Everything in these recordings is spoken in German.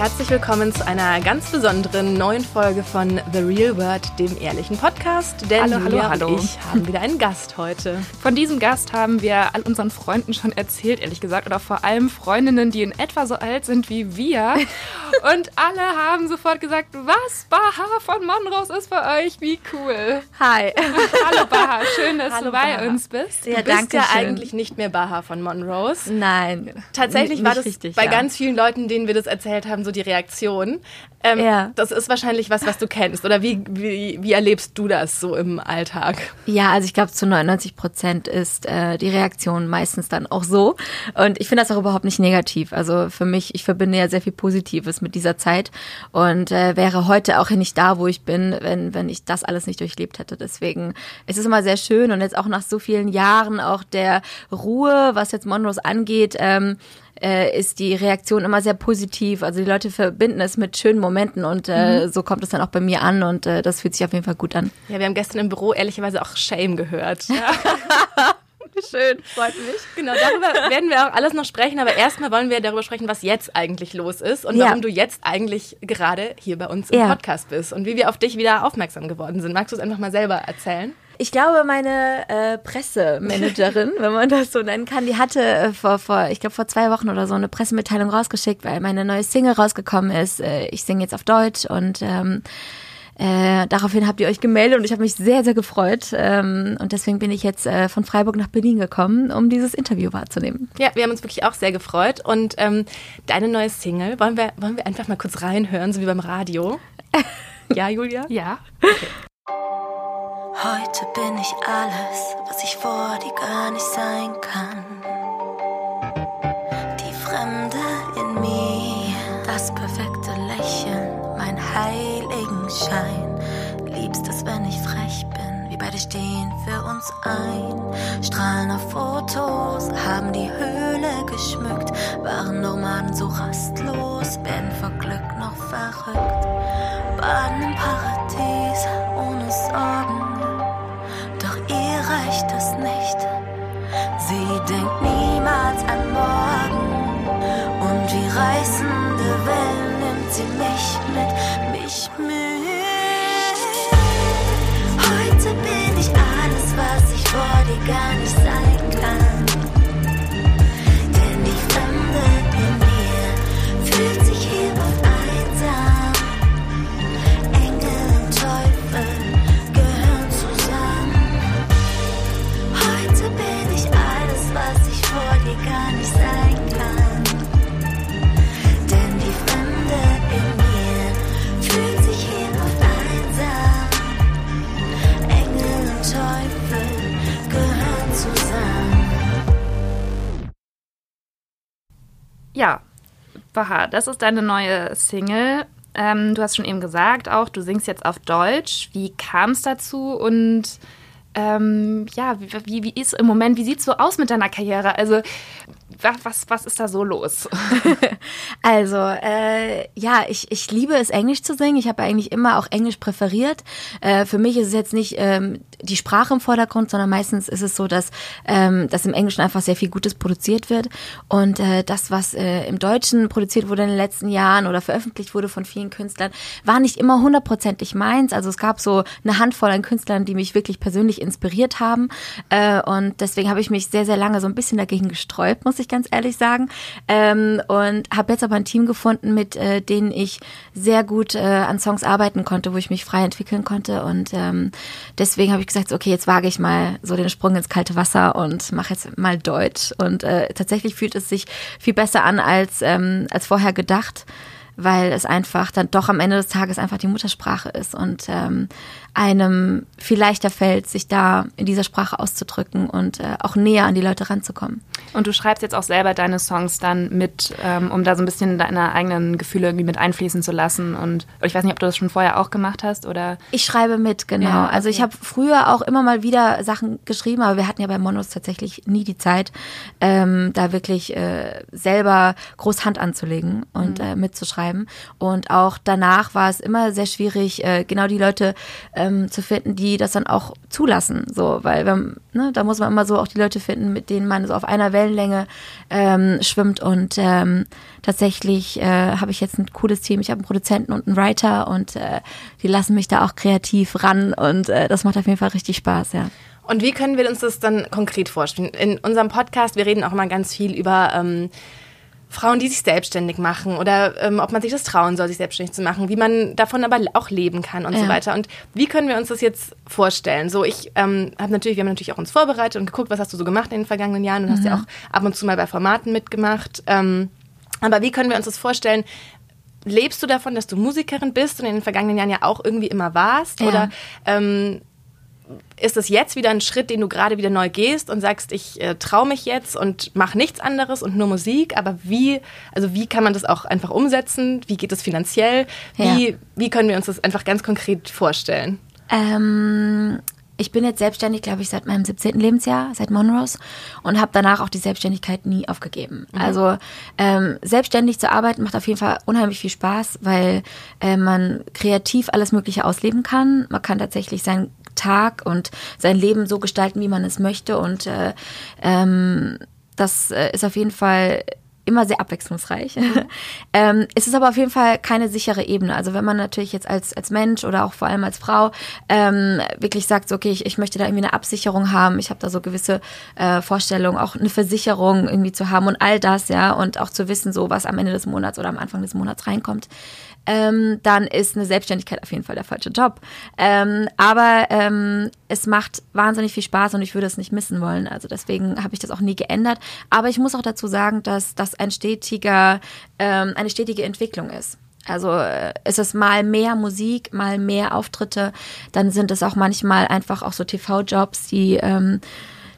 herzlich willkommen zu einer ganz besonderen neuen Folge von The Real World, dem ehrlichen Podcast. Denn hallo, hallo, hallo. und ich haben wieder einen Gast heute. Von diesem Gast haben wir all unseren Freunden schon erzählt, ehrlich gesagt, oder vor allem Freundinnen, die in etwa so alt sind wie wir. und alle haben sofort gesagt, was, Baha von Monrose ist bei euch, wie cool. Hi. Hallo Baha, schön, dass Hallo, du bei Baha. uns bist. Du Ja, bist danke ja eigentlich nicht mehr Baha von Monrose. Nein. Tatsächlich war das richtig, bei ja. ganz vielen Leuten, denen wir das erzählt haben, so die Reaktion. Ähm, Ja. Das ist wahrscheinlich was, was du kennst. Oder wie, wie, wie erlebst du das so im Alltag? Ja, also ich glaube, zu 99 Prozent ist äh, die Reaktion meistens dann auch so. Und ich finde das auch überhaupt nicht negativ. Also für mich, ich verbinde ja sehr viel Positives mit dieser Zeit und äh, wäre heute auch nicht da, wo ich bin, wenn, wenn ich das alles nicht durchlebt hätte. Deswegen es ist immer sehr schön und jetzt auch nach so vielen Jahren auch der Ruhe, was jetzt Monrose angeht, ähm, äh, ist die Reaktion immer sehr positiv. Also die Leute verbinden es mit schönen Momenten und äh, so kommt es dann auch bei mir an und äh, das fühlt sich auf jeden Fall gut an. Ja, wir haben gestern im Büro ehrlicherweise auch Shame gehört. Schön, freut mich. Genau, darüber werden wir auch alles noch sprechen, aber erstmal wollen wir darüber sprechen, was jetzt eigentlich los ist und Ja. warum du jetzt eigentlich gerade hier bei uns im Ja. Podcast bist und wie wir auf dich wieder aufmerksam geworden sind. Magst du es einfach mal selber erzählen? Ich glaube, meine äh, Pressemanagerin, wenn man das so nennen kann, die hatte äh, vor, vor, ich glaube vor zwei Wochen oder so eine Pressemitteilung rausgeschickt, weil meine neue Single rausgekommen ist. Äh, ich singe jetzt auf Deutsch und ähm, äh, daraufhin habt ihr euch gemeldet und ich habe mich sehr, sehr gefreut. Ähm, und deswegen bin ich jetzt äh, von Freiburg nach Berlin gekommen, um dieses Interview wahrzunehmen. Ja, wir haben uns wirklich auch sehr gefreut und ähm, deine neue Single, wollen wir, wollen wir einfach mal kurz reinhören, so wie beim Radio? Ja, Julia? Ja. Heute bin ich alles, was ich vor dir gar nicht sein kann. Die Fremde in mir, das perfekte Lächeln, mein Heiligenschein. Liebst es, wenn ich frech bin, wir beide stehen für uns ein. Strahlen auf Fotos, haben die Höhle geschmückt, waren Nomaden so rastlos, werden vor Glück noch verrückt. Baden im Paradies, ohne Sorgen. Reicht es nicht. Sie denkt niemals an morgen. Und wie reißende Wellen nimmt sie mich mit, mich mit. Heute bin ich alles, was ich vor dir gar nicht sein Ja, Baha, das ist deine neue Single. Ähm, du hast schon eben gesagt, auch du singst jetzt auf Deutsch. Wie kam es dazu und ähm, ja, wie, wie, ist im Moment, wie sieht's so aus mit deiner Karriere? Also was, was ist da so los? Also, äh, ja, ich, ich liebe es, Englisch zu singen. Ich habe eigentlich immer auch Englisch präferiert. Äh, für mich ist es jetzt nicht ähm, die Sprache im Vordergrund, sondern meistens ist es so, dass, ähm, dass im Englischen einfach sehr viel Gutes produziert wird. Und äh, das, was äh, im Deutschen produziert wurde in den letzten Jahren oder veröffentlicht wurde von vielen Künstlern, war nicht immer hundertprozentig meins. Also es gab so eine Handvoll an Künstlern, die mich wirklich persönlich inspiriert haben. Äh, und deswegen habe ich mich sehr, sehr lange so ein bisschen dagegen gesträubt, muss ich ganz ehrlich sagen. Ähm, und habe jetzt aber ein Team gefunden, mit äh, denen ich sehr gut äh, an Songs arbeiten konnte, wo ich mich frei entwickeln konnte. Und ähm, deswegen habe ich gesagt, okay, jetzt wage ich mal so den Sprung ins kalte Wasser und mache jetzt mal Deutsch. Und äh, tatsächlich fühlt es sich viel besser an als, ähm, als vorher gedacht weil es einfach dann doch am Ende des Tages einfach die Muttersprache ist und ähm, einem viel leichter fällt, sich da in dieser Sprache auszudrücken und äh, auch näher an die Leute ranzukommen. Und du schreibst jetzt auch selber deine Songs dann mit, ähm, um da so ein bisschen deine eigenen Gefühle irgendwie mit einfließen zu lassen. Und ich weiß nicht, ob du das schon vorher auch gemacht hast oder. Ich schreibe mit, genau. Ja, Also ich habe früher auch immer mal wieder Sachen geschrieben, aber wir hatten ja bei Monos tatsächlich nie die Zeit, ähm, da wirklich äh, selber groß Hand anzulegen und äh, mitzuschreiben. schreiben. Und auch danach war es immer sehr schwierig, äh, genau die Leute ähm, zu finden, die das dann auch zulassen. So, weil wenn, ne, da muss man immer so auch die Leute finden, mit denen man so auf einer Wellenlänge ähm, schwimmt. Und ähm, tatsächlich äh, habe ich jetzt ein cooles Team. Ich habe einen Produzenten und einen Writer und äh, die lassen mich da auch kreativ ran und äh, das macht auf jeden Fall richtig Spaß, ja. Und wie können wir uns das dann konkret vorstellen? In unserem Podcast, wir reden auch immer ganz viel über ähm, Frauen, die sich selbstständig machen oder ähm, ob man sich das trauen soll, sich selbstständig zu machen, wie man davon aber auch leben kann und ja. so weiter. Und wie können wir uns das jetzt vorstellen? So, ich ähm, habe natürlich, wir haben natürlich auch uns vorbereitet und geguckt, was hast du so gemacht in den vergangenen Jahren und mhm. hast ja auch ab und zu mal bei Formaten mitgemacht. Ähm, aber wie können wir uns das vorstellen? Lebst du davon, dass du Musikerin bist und in den vergangenen Jahren ja auch irgendwie immer warst? Ja. Oder ähm, ist es jetzt wieder ein Schritt, den du gerade wieder neu gehst und sagst, ich äh, traue mich jetzt und mache nichts anderes und nur Musik? Aber wie, also wie kann man das auch einfach umsetzen? Wie geht es finanziell? Wie, ja. wie können wir uns das einfach ganz konkret vorstellen? Ähm, ich bin jetzt selbstständig, glaube ich, seit meinem 17. Lebensjahr, seit Monrose und habe danach auch die Selbstständigkeit nie aufgegeben. Mhm. Also ähm, selbstständig zu arbeiten macht auf jeden Fall unheimlich viel Spaß, weil äh, man kreativ alles Mögliche ausleben kann. Man kann tatsächlich sein Tag und sein Leben so gestalten, wie man es möchte. Und äh, ähm, das äh, ist auf jeden Fall immer sehr abwechslungsreich. Mhm. ähm, es ist aber auf jeden Fall keine sichere Ebene. Also wenn man natürlich jetzt als, als Mensch oder auch vor allem als Frau ähm, wirklich sagt, so, okay, ich, ich möchte da irgendwie eine Absicherung haben, ich habe da so gewisse äh, Vorstellungen, auch eine Versicherung irgendwie zu haben und all das, ja, und auch zu wissen, so was am Ende des Monats oder am Anfang des Monats reinkommt ähm, dann ist eine Selbstständigkeit auf jeden Fall der falsche Job. Ähm, aber ähm, es macht wahnsinnig viel Spaß und ich würde es nicht missen wollen. Also deswegen habe ich das auch nie geändert. Aber ich muss auch dazu sagen, dass das ein stetiger, ähm, eine stetige Entwicklung ist. Also äh, ist es mal mehr Musik, mal mehr Auftritte, dann sind es auch manchmal einfach auch so TV-Jobs, die, ähm,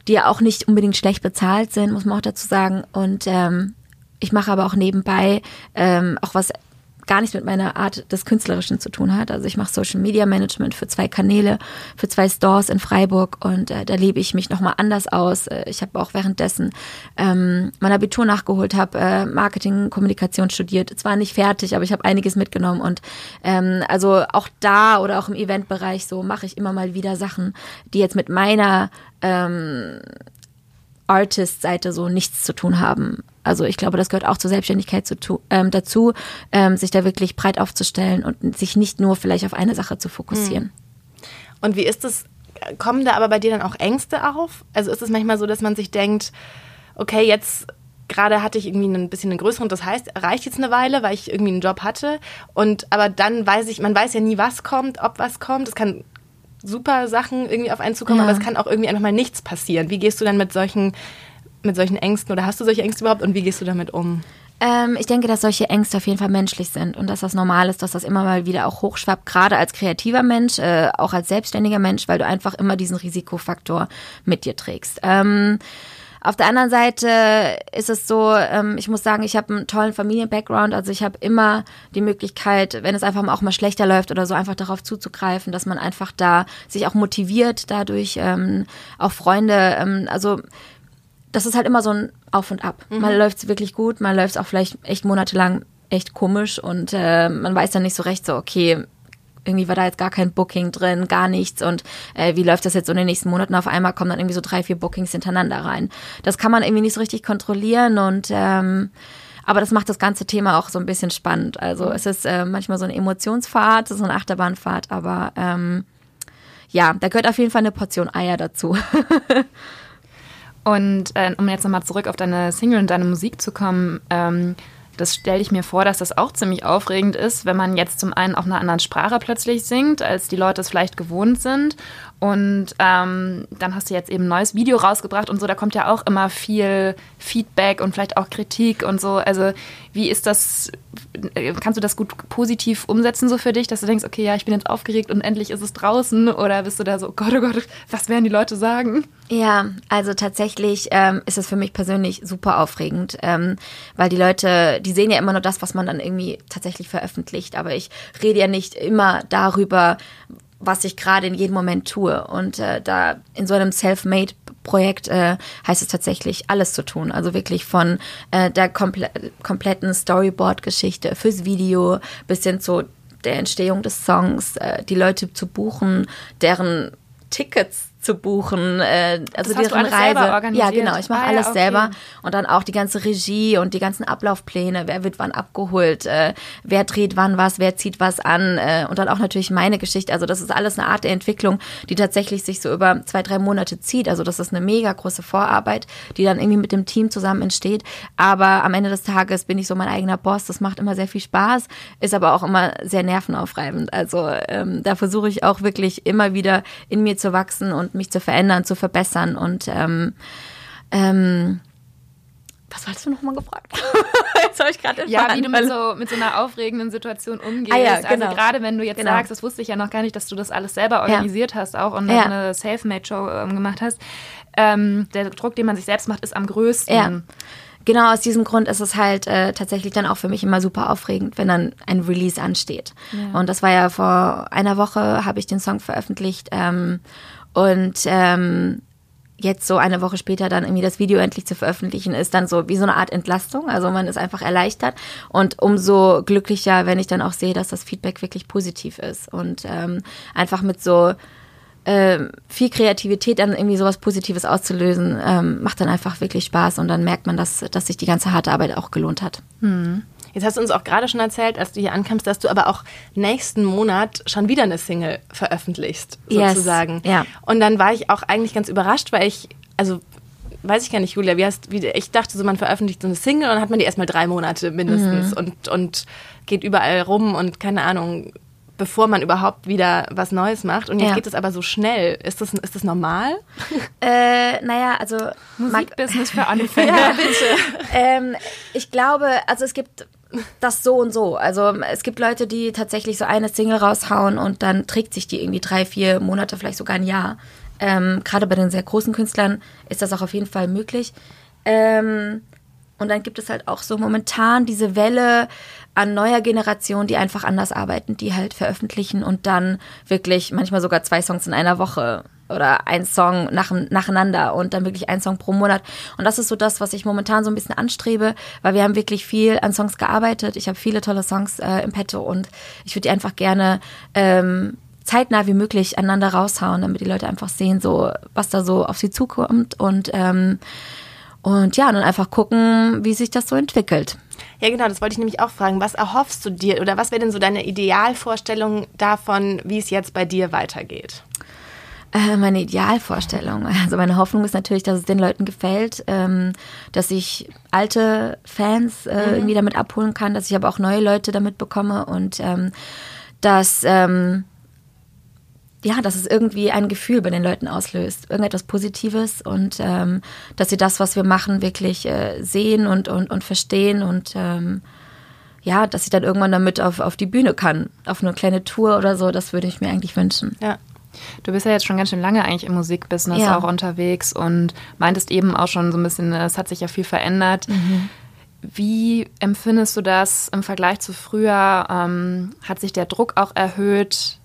die ja auch nicht unbedingt schlecht bezahlt sind, muss man auch dazu sagen. Und ähm, ich mache aber auch nebenbei ähm, auch was gar nichts mit meiner Art des Künstlerischen zu tun hat. Also ich mache Social Media Management für zwei Kanäle, für zwei Stores in Freiburg und äh, da lebe ich mich nochmal anders aus. Äh, ich habe auch währenddessen ähm, mein Abitur nachgeholt, habe äh, Marketing, Kommunikation studiert. Zwar nicht fertig, aber ich habe einiges mitgenommen und ähm, also auch da oder auch im Eventbereich so mache ich immer mal wieder Sachen, die jetzt mit meiner ähm, Artist-Seite so nichts zu tun haben. Also ich glaube, das gehört auch zur Selbstständigkeit zu, ähm, dazu, ähm, sich da wirklich breit aufzustellen und sich nicht nur vielleicht auf eine Sache zu fokussieren. Hm. Und wie ist es, kommen da aber bei dir dann auch Ängste auf? Also ist es manchmal so, dass man sich denkt, okay, jetzt gerade hatte ich irgendwie ein bisschen einen größeren, das heißt, reicht jetzt eine Weile, weil ich irgendwie einen Job hatte. Und aber dann weiß ich, man weiß ja nie, was kommt, ob was kommt. Es kann super Sachen irgendwie auf einen zukommen, ja. aber es kann auch irgendwie einfach mal nichts passieren. Wie gehst du dann mit solchen mit solchen Ängsten oder hast du solche Ängste überhaupt und wie gehst du damit um? Ähm, ich denke, dass solche Ängste auf jeden Fall menschlich sind und dass das normal ist, dass das immer mal wieder auch hochschwappt, gerade als kreativer Mensch, äh, auch als selbstständiger Mensch, weil du einfach immer diesen Risikofaktor mit dir trägst. Ähm, auf der anderen Seite ist es so, ähm, ich muss sagen, ich habe einen tollen Familien-Background. Also ich habe immer die Möglichkeit, wenn es einfach auch mal schlechter läuft oder so, einfach darauf zuzugreifen, dass man einfach da sich auch motiviert dadurch, ähm, auch Freunde, ähm, also das ist halt immer so ein Auf und Ab. Mhm. Mal läuft es wirklich gut, mal läuft es auch vielleicht echt monatelang echt komisch und äh, man weiß dann nicht so recht so, okay, irgendwie war da jetzt gar kein Booking drin, gar nichts und äh, wie läuft das jetzt so in den nächsten Monaten? Auf einmal kommen dann irgendwie so drei, vier Bookings hintereinander rein. Das kann man irgendwie nicht so richtig kontrollieren und ähm, aber das macht das ganze Thema auch so ein bisschen spannend. Also es ist äh, manchmal so eine Emotionsfahrt, so eine Achterbahnfahrt, aber ähm, ja, da gehört auf jeden Fall eine Portion Eier dazu. Und äh, um jetzt nochmal zurück auf deine Single und deine Musik zu kommen, ähm, das stelle ich mir vor, dass das auch ziemlich aufregend ist, wenn man jetzt zum einen auf einer anderen Sprache plötzlich singt, als die Leute es vielleicht gewohnt sind. Und ähm, dann hast du jetzt eben ein neues Video rausgebracht und so, da kommt ja auch immer viel Feedback und vielleicht auch Kritik und so. Also wie ist das, kannst du das gut positiv umsetzen so für dich, dass du denkst, okay, ja, ich bin jetzt aufgeregt und endlich ist es draußen? Oder bist du da so, oh Gott, oh Gott, was werden die Leute sagen? Ja, also tatsächlich ähm, ist es für mich persönlich super aufregend, ähm, weil die Leute, die sehen ja immer nur das, was man dann irgendwie tatsächlich veröffentlicht. Aber ich rede ja nicht immer darüber, was ich gerade in jedem Moment tue. Und äh, da in so einem Self-Made Projekt äh, heißt es tatsächlich, alles zu tun. Also wirklich von äh, der komple kompletten Storyboard-Geschichte fürs Video bis hin zu der Entstehung des Songs, äh, die Leute zu buchen, deren Tickets zu buchen, äh, also Das hast du alles selber Reise. organisiert? Ja, genau, ich mache Ah, ja, alles okay. selber und dann auch die ganze Regie und die ganzen Ablaufpläne, wer wird wann abgeholt, äh, wer dreht wann was, wer zieht was an äh, und dann auch natürlich meine Geschichte. Also das ist alles eine Art der Entwicklung, die tatsächlich sich so über zwei, drei Monate zieht. Also das ist eine mega große Vorarbeit, die dann irgendwie mit dem Team zusammen entsteht. Aber am Ende des Tages bin ich so mein eigener Boss. Das macht immer sehr viel Spaß, ist aber auch immer sehr nervenaufreibend. Also ähm, da versuche ich auch wirklich immer wieder in mir zu wachsen und mich zu verändern, zu verbessern und ähm, ähm, was wolltest du nochmal gefragt? Jetzt habe ich gerade Ja, wie du mit so, mit so einer aufregenden Situation umgehst. Ah ja, genau. Also gerade wenn du jetzt Genau. sagst, das wusste ich ja noch gar nicht, dass du das alles selber organisiert hast auch und Ja. eine Selfmade-Show ähm, gemacht hast. Ähm, der Druck, den man sich selbst macht, ist am größten. Ja. Genau aus diesem Grund ist es halt äh, tatsächlich dann auch für mich immer super aufregend, wenn dann ein Release ansteht. Und das war ja vor einer Woche, habe ich den Song veröffentlicht ähm, und ähm, jetzt so eine Woche später dann irgendwie das Video endlich zu veröffentlichen, ist dann so wie so eine Art Entlastung. Also man ist einfach erleichtert und umso glücklicher, wenn ich dann auch sehe, dass das Feedback wirklich positiv ist und ähm, einfach mit so ähm, viel Kreativität dann irgendwie sowas Positives auszulösen, ähm, macht dann einfach wirklich Spaß und dann merkt man, dass, dass sich die ganze harte Arbeit auch gelohnt hat. Jetzt hast du uns auch gerade schon erzählt, als du hier ankamst, dass du aber auch nächsten Monat schon wieder eine Single veröffentlichst, Yes, sozusagen. ja. Und dann war ich auch eigentlich ganz überrascht, weil ich, also weiß ich gar nicht, Julia, wie hast, wie, ich dachte so, man veröffentlicht so eine Single und dann hat man die erstmal drei Monate mindestens Mhm. und, und geht überall rum und keine Ahnung, bevor man überhaupt wieder was Neues macht. Und jetzt Ja. geht es aber so schnell. Ist das, ist das normal? Äh, naja, also Musikbusiness für Anfänger. Ähm, ich glaube, also es gibt das so und so. Also es gibt Leute, die tatsächlich so eine Single raushauen und dann trägt sich die irgendwie drei, vier Monate, vielleicht sogar ein Jahr. Ähm, Gerade bei den sehr großen Künstlern ist das auch auf jeden Fall möglich. Ähm, und dann gibt es halt auch so momentan diese Welle an neuer Generation, die einfach anders arbeiten, die halt veröffentlichen und dann wirklich manchmal sogar zwei Songs in einer Woche oder ein Song nach, nacheinander und dann wirklich ein Song pro Monat. Und das ist so das, was ich momentan so ein bisschen anstrebe, weil wir haben wirklich viel an Songs gearbeitet. Ich habe viele tolle Songs äh, im Petto und ich würde die einfach gerne ähm, zeitnah wie möglich aneinander raushauen, damit die Leute einfach sehen, so was da so auf sie zukommt und ähm, und ja, dann einfach gucken, wie sich das so entwickelt. Ja, genau, das wollte ich nämlich auch fragen. Was erhoffst du dir oder was wäre denn so deine Idealvorstellung davon, wie es jetzt bei dir weitergeht? Äh, meine Idealvorstellung. Also meine Hoffnung ist natürlich, dass es den Leuten gefällt, ähm, dass ich alte Fans äh, irgendwie damit abholen kann, dass ich aber auch neue Leute damit bekomme und ähm, dass ähm, ja, dass es irgendwie ein Gefühl bei den Leuten auslöst, irgendetwas Positives und ähm, dass sie das, was wir machen, wirklich äh, sehen und, und, und verstehen und ähm, ja, dass ich dann irgendwann damit auf, auf die Bühne kann, auf eine kleine Tour oder so, das würde ich mir eigentlich wünschen. Ja. Du bist ja jetzt schon ganz schön lange eigentlich im Musikbusiness Ja. auch unterwegs und meintest eben auch schon so ein bisschen, es hat sich ja viel verändert. Wie empfindest du das im Vergleich zu früher? Ähm, hat sich der Druck auch erhöht,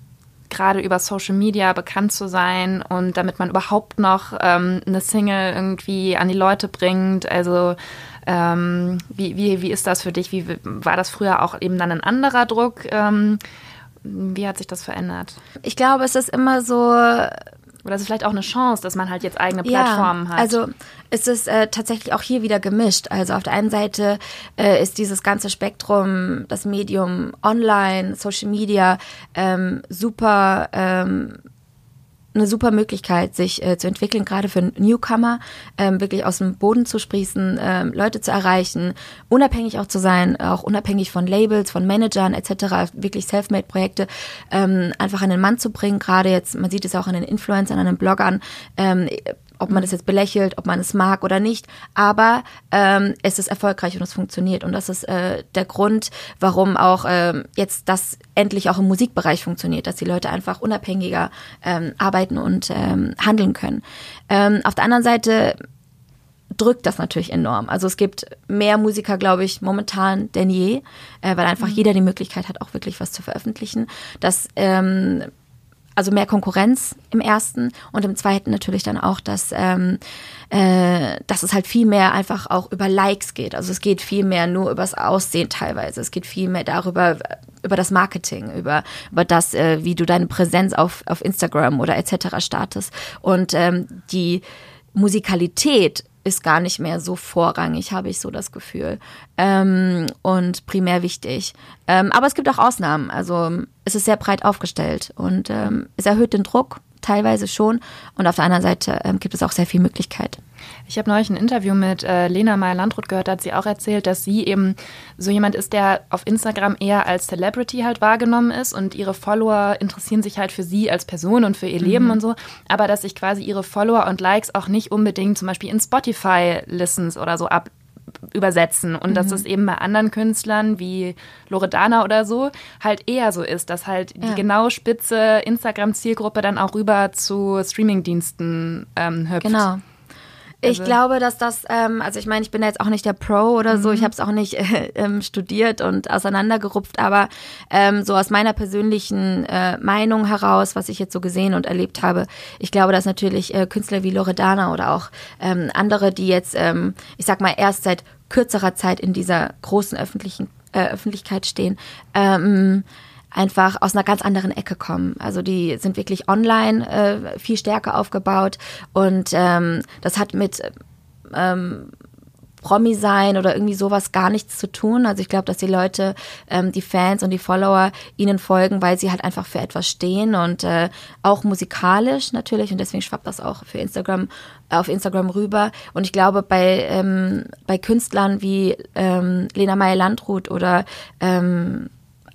gerade über Social Media bekannt zu sein und damit man überhaupt noch ähm, eine Single irgendwie an die Leute bringt? Also ähm, wie, wie, wie ist das für dich? Wie war das früher auch eben dann ein anderer Druck? Wie hat sich das verändert? Ich glaube, es ist immer so, Oder ist es vielleicht auch eine Chance, dass man halt jetzt eigene Plattformen hat? Also es ist äh, tatsächlich auch hier wieder gemischt. Also auf der einen Seite äh, ist dieses ganze Spektrum, das Medium Online, Social Media, ähm, super. Ähm, eine super Möglichkeit, sich äh, zu entwickeln, gerade für Newcomer, ähm, wirklich aus dem Boden zu sprießen, ähm, Leute zu erreichen, unabhängig auch zu sein, auch unabhängig von Labels, von Managern etc., wirklich Selfmade-Projekte ähm, einfach an den Mann zu bringen. Gerade jetzt, man sieht es auch an den Influencern, an den Bloggern, ähm, ob man das jetzt belächelt, ob man es mag oder nicht, aber ähm, es ist erfolgreich und es funktioniert und das ist äh, der Grund, warum auch ähm, jetzt das endlich auch im Musikbereich funktioniert, dass die Leute einfach unabhängiger ähm, arbeiten und ähm, handeln können. Ähm, auf der anderen Seite drückt das natürlich enorm. Also es gibt mehr Musiker, glaube ich, momentan denn je, äh, weil einfach jeder die Möglichkeit hat, auch wirklich was zu veröffentlichen. Das ähm, also mehr Konkurrenz im ersten und im zweiten natürlich dann auch, dass, ähm, äh, dass es halt viel mehr einfach auch über Likes geht. Also es geht viel mehr nur übers Aussehen teilweise. Es geht viel mehr darüber, über das Marketing, über, über das, äh, wie du deine Präsenz auf, auf Instagram oder etc. startest. Und ähm, die Musikalität ist gar nicht mehr so vorrangig, habe ich so das Gefühl. Ähm, und primär wichtig. Ähm, aber es gibt auch Ausnahmen. Also es ist sehr breit aufgestellt und ähm, es erhöht den Druck, teilweise schon. Und auf der anderen Seite ähm, gibt es auch sehr viel Möglichkeit. Ich habe neulich ein Interview mit äh, Lena Meyer-Landrut gehört, da hat sie auch erzählt, dass sie eben so jemand ist, der auf Instagram eher als Celebrity halt wahrgenommen ist und ihre Follower interessieren sich halt für sie als Person und für ihr Leben mhm. und so, aber dass sich quasi ihre Follower und Likes auch nicht unbedingt zum Beispiel in Spotify-Listens oder so ab übersetzen und mhm. dass es eben bei anderen Künstlern wie Loredana oder so halt eher so ist, dass halt ja. die genau spitze Instagram-Zielgruppe dann auch rüber zu Streamingdiensten ähm, hüpft. Genau. Ich also. glaube, dass das, ähm, also ich meine, ich bin jetzt auch nicht der Pro oder mhm. so, ich mhm. habe es auch nicht äh, ähm, studiert und auseinandergerupft, aber ähm, so aus meiner persönlichen äh, Meinung heraus, was ich jetzt so gesehen und erlebt habe, ich glaube, dass natürlich äh, Künstler wie Loredana oder auch ähm, andere, die jetzt, ähm, ich sag mal, erst seit kürzerer Zeit in dieser großen öffentlichen äh, Öffentlichkeit stehen, ähm, einfach aus einer ganz anderen Ecke kommen. Also die sind wirklich online äh, viel stärker aufgebaut und ähm, das hat mit ähm, Promi sein oder irgendwie sowas gar nichts zu tun. Also ich glaube, dass die Leute, ähm, die Fans und die Follower ihnen folgen, weil sie halt einfach für etwas stehen und äh, auch musikalisch natürlich und deswegen schwappt das auch für Instagram auf Instagram rüber. Und ich glaube, bei, ähm, bei Künstlern wie ähm, Lena Meyer-Landrut oder ähm,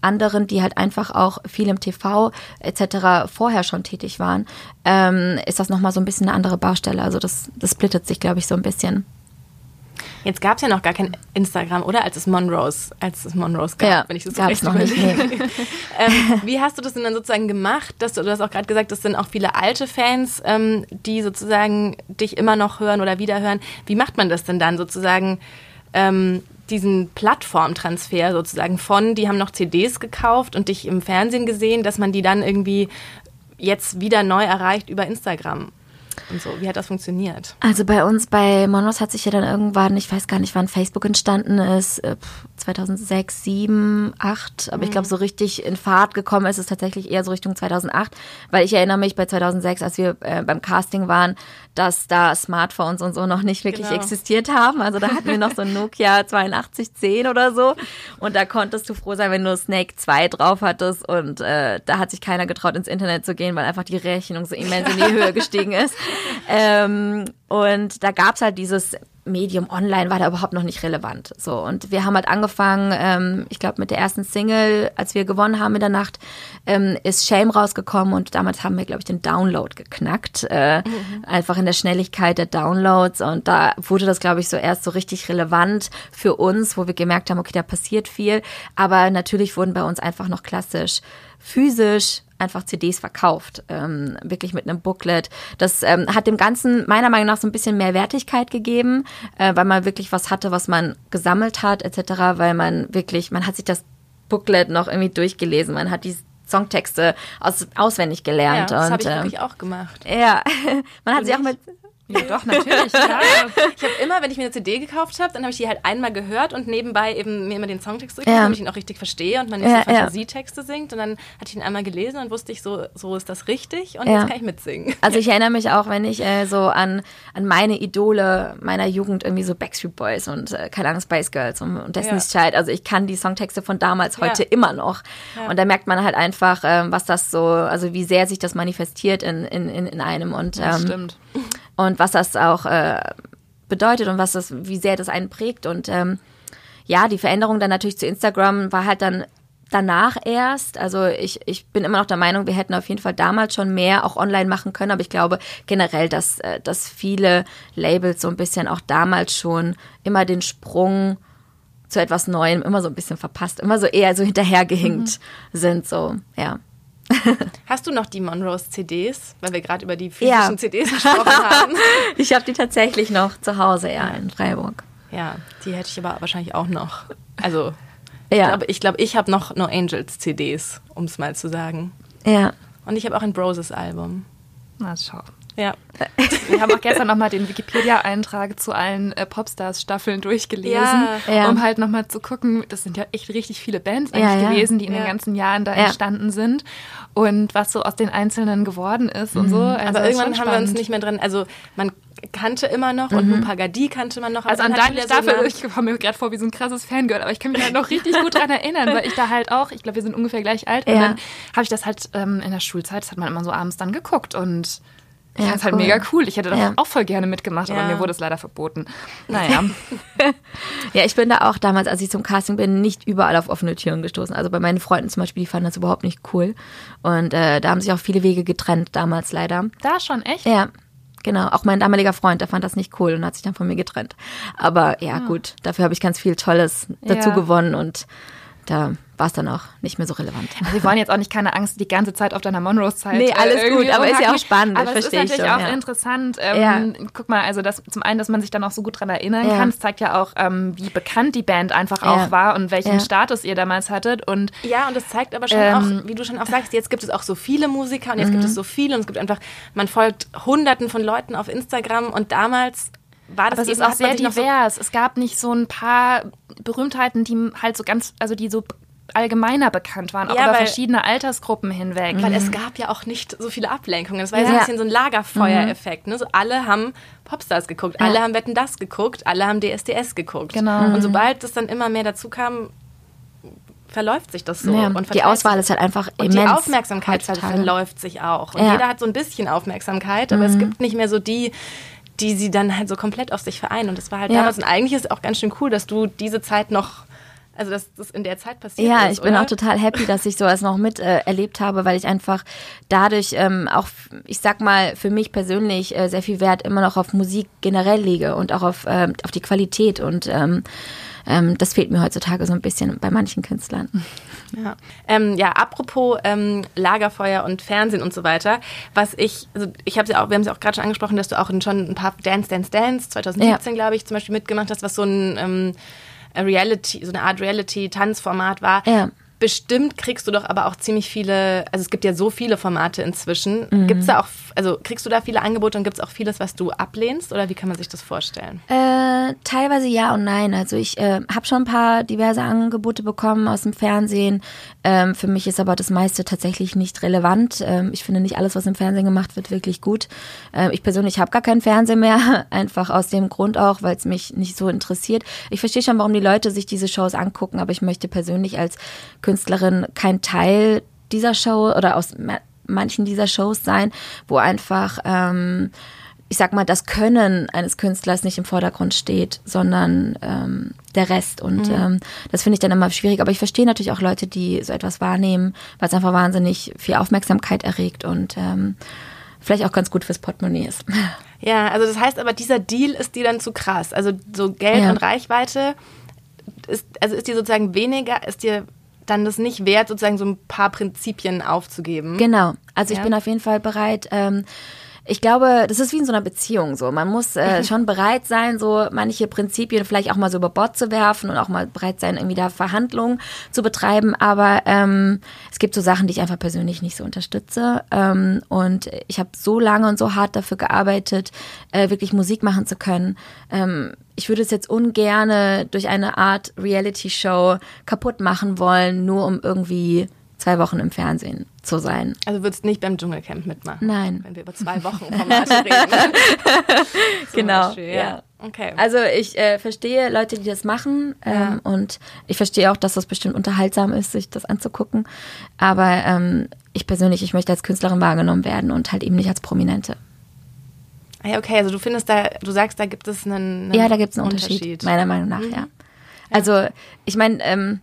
anderen, die halt einfach auch viel im TV etc. vorher schon tätig waren, ähm, ist das nochmal so ein bisschen eine andere Baustelle. Also das, das splittet sich, glaube ich, so ein bisschen. Jetzt gab es ja noch gar kein Instagram, oder? Als es Monrose, als es Monrose gab, ja, wenn ich das so recht noch nicht. Nee. ähm, wie hast du das denn dann sozusagen gemacht? Dass du, du hast auch gerade gesagt, das sind auch viele alte Fans, ähm, die sozusagen dich immer noch hören oder wiederhören. Wie macht man das denn dann sozusagen? Ähm, diesen Plattformtransfer sozusagen von, die haben noch CDs gekauft und dich im Fernsehen gesehen, dass man die dann irgendwie jetzt wieder neu erreicht über Instagram und so. Wie hat das funktioniert? Also bei uns bei Monos hat sich ja dann irgendwann, ich weiß gar nicht, wann Facebook entstanden ist, 2006, 7, 8, aber mhm. ich glaube, so richtig in Fahrt gekommen ist es tatsächlich eher so Richtung 2008, weil ich erinnere mich bei 2006, als wir äh, beim Casting waren, dass da Smartphones und so noch nicht wirklich genau. existiert haben. Also da hatten wir noch so ein Nokia 8210 oder so und da konntest du froh sein, wenn du Snake 2 drauf hattest und äh, da hat sich keiner getraut, ins Internet zu gehen, weil einfach die Rechnung so immens in die Höhe gestiegen ist. Ähm, und da gab's halt dieses Medium online war da überhaupt noch nicht relevant. So und wir haben halt angefangen, ähm, ich glaube mit der ersten Single, als wir gewonnen haben in der Nacht, ähm, ist Shame rausgekommen und damals haben wir glaube ich den Download geknackt, äh, mhm. einfach in der Schnelligkeit der Downloads und da wurde das glaube ich so erst so richtig relevant für uns, wo wir gemerkt haben, okay, da passiert viel, aber natürlich wurden bei uns einfach noch klassisch physisch einfach CDs verkauft, ähm, wirklich mit einem Booklet. Das ähm, hat dem Ganzen meiner Meinung nach so ein bisschen mehr Wertigkeit gegeben, äh, weil man wirklich was hatte, was man gesammelt hat etc., weil man wirklich, man hat sich das Booklet noch irgendwie durchgelesen, man hat die Songtexte aus, auswendig gelernt. Ja, das habe ich ähm, wirklich auch gemacht. Ja, man hat sie auch mit ja, doch, natürlich. ja. Ich habe immer, wenn ich mir eine CD gekauft habe, dann habe ich die halt einmal gehört und nebenbei eben mir immer den Songtext durchgelesen, ja. damit ich ihn auch richtig verstehe und man nicht ja, Fantasietexte singt. Und dann hatte ich ihn einmal gelesen und wusste ich, so, so ist das richtig und jetzt kann ich mitsingen. Also ich erinnere mich auch, wenn ich äh, so an, an meine Idole meiner Jugend, irgendwie so Backstreet Boys und, äh, keine Ahnung, Spice Girls und, und Destiny's Child. Also ich kann die Songtexte von damals heute immer noch. Und da merkt man halt einfach, äh, was das so, also wie sehr sich das manifestiert in, in, in, in einem. Und, ähm, das stimmt und was das auch äh, bedeutet und was das, wie sehr das einen prägt. Und ähm, ja, die Veränderung dann natürlich zu Instagram war halt dann danach erst. Also ich, ich bin immer noch der Meinung, wir hätten auf jeden Fall damals schon mehr auch online machen können, aber ich glaube generell, dass, äh, dass viele Labels so ein bisschen auch damals schon immer den Sprung zu etwas Neuem immer so ein bisschen verpasst, immer so eher so hinterhergehinkt mhm. sind, so, ja. Hast du noch die Monrose CDs, weil wir gerade über die physischen ja. CDs gesprochen haben? ich habe die tatsächlich noch zu Hause, ja, in Freiburg. Ja, die hätte ich aber wahrscheinlich auch noch. Also, ja. ich glaube, ich, glaub, ich habe noch No Angels CDs, um es mal zu sagen. Ja. Und ich habe auch ein Broses-Album. Na, schau. Ja. Wir haben auch gestern nochmal den Wikipedia-Eintrag zu allen äh, Popstars-Staffeln durchgelesen, Ja. Ja. um halt nochmal zu gucken, das sind ja echt richtig viele Bands eigentlich Ja, ja. gewesen, die in Ja. den ganzen Jahren da Ja. entstanden sind und was so aus den Einzelnen geworden ist und so. Also Mhm. Aber ist irgendwann haben wir uns nicht mehr drin. Also man kannte immer noch und Lupa Gadi kannte man noch. aber Also an deine so Staffel, eine- ich komme mir gerade vor wie so ein krasses Fangirl, aber ich kann mich halt noch richtig gut dran erinnern, weil ich da halt auch, ich glaube, wir sind ungefähr gleich alt und dann habe ich das halt ähm, in der Schulzeit, das hat man immer so abends dann geguckt und ich Ja, fand es halt cool. mega cool. Ich hätte das Ja. auch voll gerne mitgemacht, aber Ja. mir wurde es leider verboten. Naja. Ja, ich bin da auch damals, als ich zum Casting bin, nicht überall auf offene Türen gestoßen. Also bei meinen Freunden zum Beispiel, die fanden das überhaupt nicht cool. Und äh, da haben sich auch viele Wege getrennt damals leider. Da schon echt? Ja, genau. Auch mein damaliger Freund, der fand das nicht cool und hat sich dann von mir getrennt. Aber ja, gut, dafür habe ich ganz viel Tolles dazu Ja. gewonnen und da war es dann auch nicht mehr so relevant. Wir wollen jetzt auch nicht keine Angst die ganze Zeit auf deiner Monroe-Zeit. Nee, alles äh, irgendwie gut, aber ist ja auch spannend, Aber es ist natürlich schon, auch ja. interessant. Ähm, Ja. Guck mal, also das, zum einen, dass man sich dann auch so gut dran erinnern Ja. kann. Es zeigt ja auch, ähm, wie bekannt die Band einfach Ja. auch war und welchen Ja. Status ihr damals hattet. Und Ja, und das zeigt aber schon Ähm, auch, wie du schon auch sagst, jetzt gibt es auch so viele Musiker und jetzt gibt es so viele und es gibt einfach, man folgt hunderten von Leuten auf Instagram und damals war das aber es ist auch sehr noch so- divers. Es gab nicht so ein paar Berühmtheiten, die halt so ganz, also die so allgemeiner bekannt waren, auch Ja, über weil- verschiedene Altersgruppen hinweg. Weil es gab ja auch nicht so viele Ablenkungen. Es war ja so ein bisschen so ein Lagerfeuereffekt. Ne? So alle haben Popstars geguckt, alle haben Wetten das geguckt, alle haben DSDS geguckt. Genau. Und sobald es dann immer mehr dazu kam, verläuft sich das so. Ja, und die Auswahl ist halt einfach Und immens. die Aufmerksamkeit heutzutage. verläuft sich auch. Und Ja. Mhm. jeder hat so ein bisschen Aufmerksamkeit, aber es gibt nicht mehr so die, die sie dann halt so komplett auf sich vereinen. Und das war halt Ja. damals. Und eigentlich ist es auch ganz schön cool, dass du diese Zeit noch, also dass das in der Zeit passiert Ja, ist. ich bin oder? auch total happy, dass ich sowas noch mit äh, erlebt habe, weil ich einfach dadurch ähm, auch, ich sag mal, für mich persönlich äh, sehr viel Wert immer noch auf Musik generell lege und auch auf, ähm, auf die Qualität und ähm, ähm, das fehlt mir heutzutage so ein bisschen bei manchen Künstlern. Ja, ähm, ja apropos ähm, Lagerfeuer und Fernsehen und so weiter, was ich, also ich habe ja auch, wir haben ja auch gerade schon angesprochen, dass du auch in schon ein paar Dance, Dance, Dance 2017, glaube ich, zum Beispiel mitgemacht hast, was so ein ähm, Reality, so eine Art Reality-Tanzformat war. Ja. Bestimmt kriegst du doch aber auch ziemlich viele, also es gibt ja so viele Formate inzwischen. Mhm. Gibt's da auch, also kriegst du da viele Angebote und gibt es auch vieles, was du ablehnst oder wie kann man sich das vorstellen? Äh, teilweise ja und nein. Also ich äh, habe schon ein paar diverse Angebote bekommen aus dem Fernsehen. Ähm, für mich ist aber das meiste tatsächlich nicht relevant. Ähm, ich finde nicht alles, was im Fernsehen gemacht wird, wirklich gut. Ähm, ich persönlich habe gar keinen Fernseher mehr, einfach aus dem Grund auch, weil es mich nicht so interessiert. Ich verstehe schon, warum die Leute sich diese Shows angucken, aber ich möchte persönlich als Künstlerin kein Teil dieser Show oder aus ma- manchen dieser Shows sein, wo einfach ähm, ich sag mal, das Können eines Künstlers nicht im Vordergrund steht, sondern ähm, der Rest. Und ähm, das finde ich dann immer schwierig. Aber ich verstehe natürlich auch Leute, die so etwas wahrnehmen, weil es einfach wahnsinnig viel Aufmerksamkeit erregt und ähm, vielleicht auch ganz gut fürs Portemonnaie ist. Ja, also das heißt aber, dieser Deal ist dir dann zu krass. Also so Geld Ja. und Reichweite ist, also ist dir sozusagen weniger, ist dir dann das nicht wert, sozusagen so ein paar Prinzipien aufzugeben. Genau. Also ich Ja. bin auf jeden Fall bereit. Ähm, ich glaube, das ist wie in so einer Beziehung so. Man muss äh, schon bereit sein, so manche Prinzipien vielleicht auch mal so über Bord zu werfen und auch mal bereit sein, irgendwie da Verhandlungen zu betreiben. Aber ähm, es gibt so Sachen, die ich einfach persönlich nicht so unterstütze. Ähm, und ich habe so lange und so hart dafür gearbeitet, äh, wirklich Musik machen zu können. Ähm, ich würde es jetzt ungerne durch eine Art Reality-Show kaputt machen wollen, nur um irgendwie zwei Wochen im Fernsehen zu sein. Also würdest nicht beim Dschungelcamp mitmachen. Nein. Wenn wir über zwei Wochen Formate reden. Genau, Beispiel, ja. ja. Okay. Also ich äh, verstehe Leute, die das machen ähm, und ich verstehe auch, dass das bestimmt unterhaltsam ist, sich das anzugucken. Aber ähm, ich persönlich, ich möchte als Künstlerin wahrgenommen werden und halt eben nicht als Prominente. Ah ja, okay, also du findest da, du sagst, da gibt es einen, einen Ja, da gibt es einen Unterschied, meiner Meinung nach, ja. Also ich meine, ähm,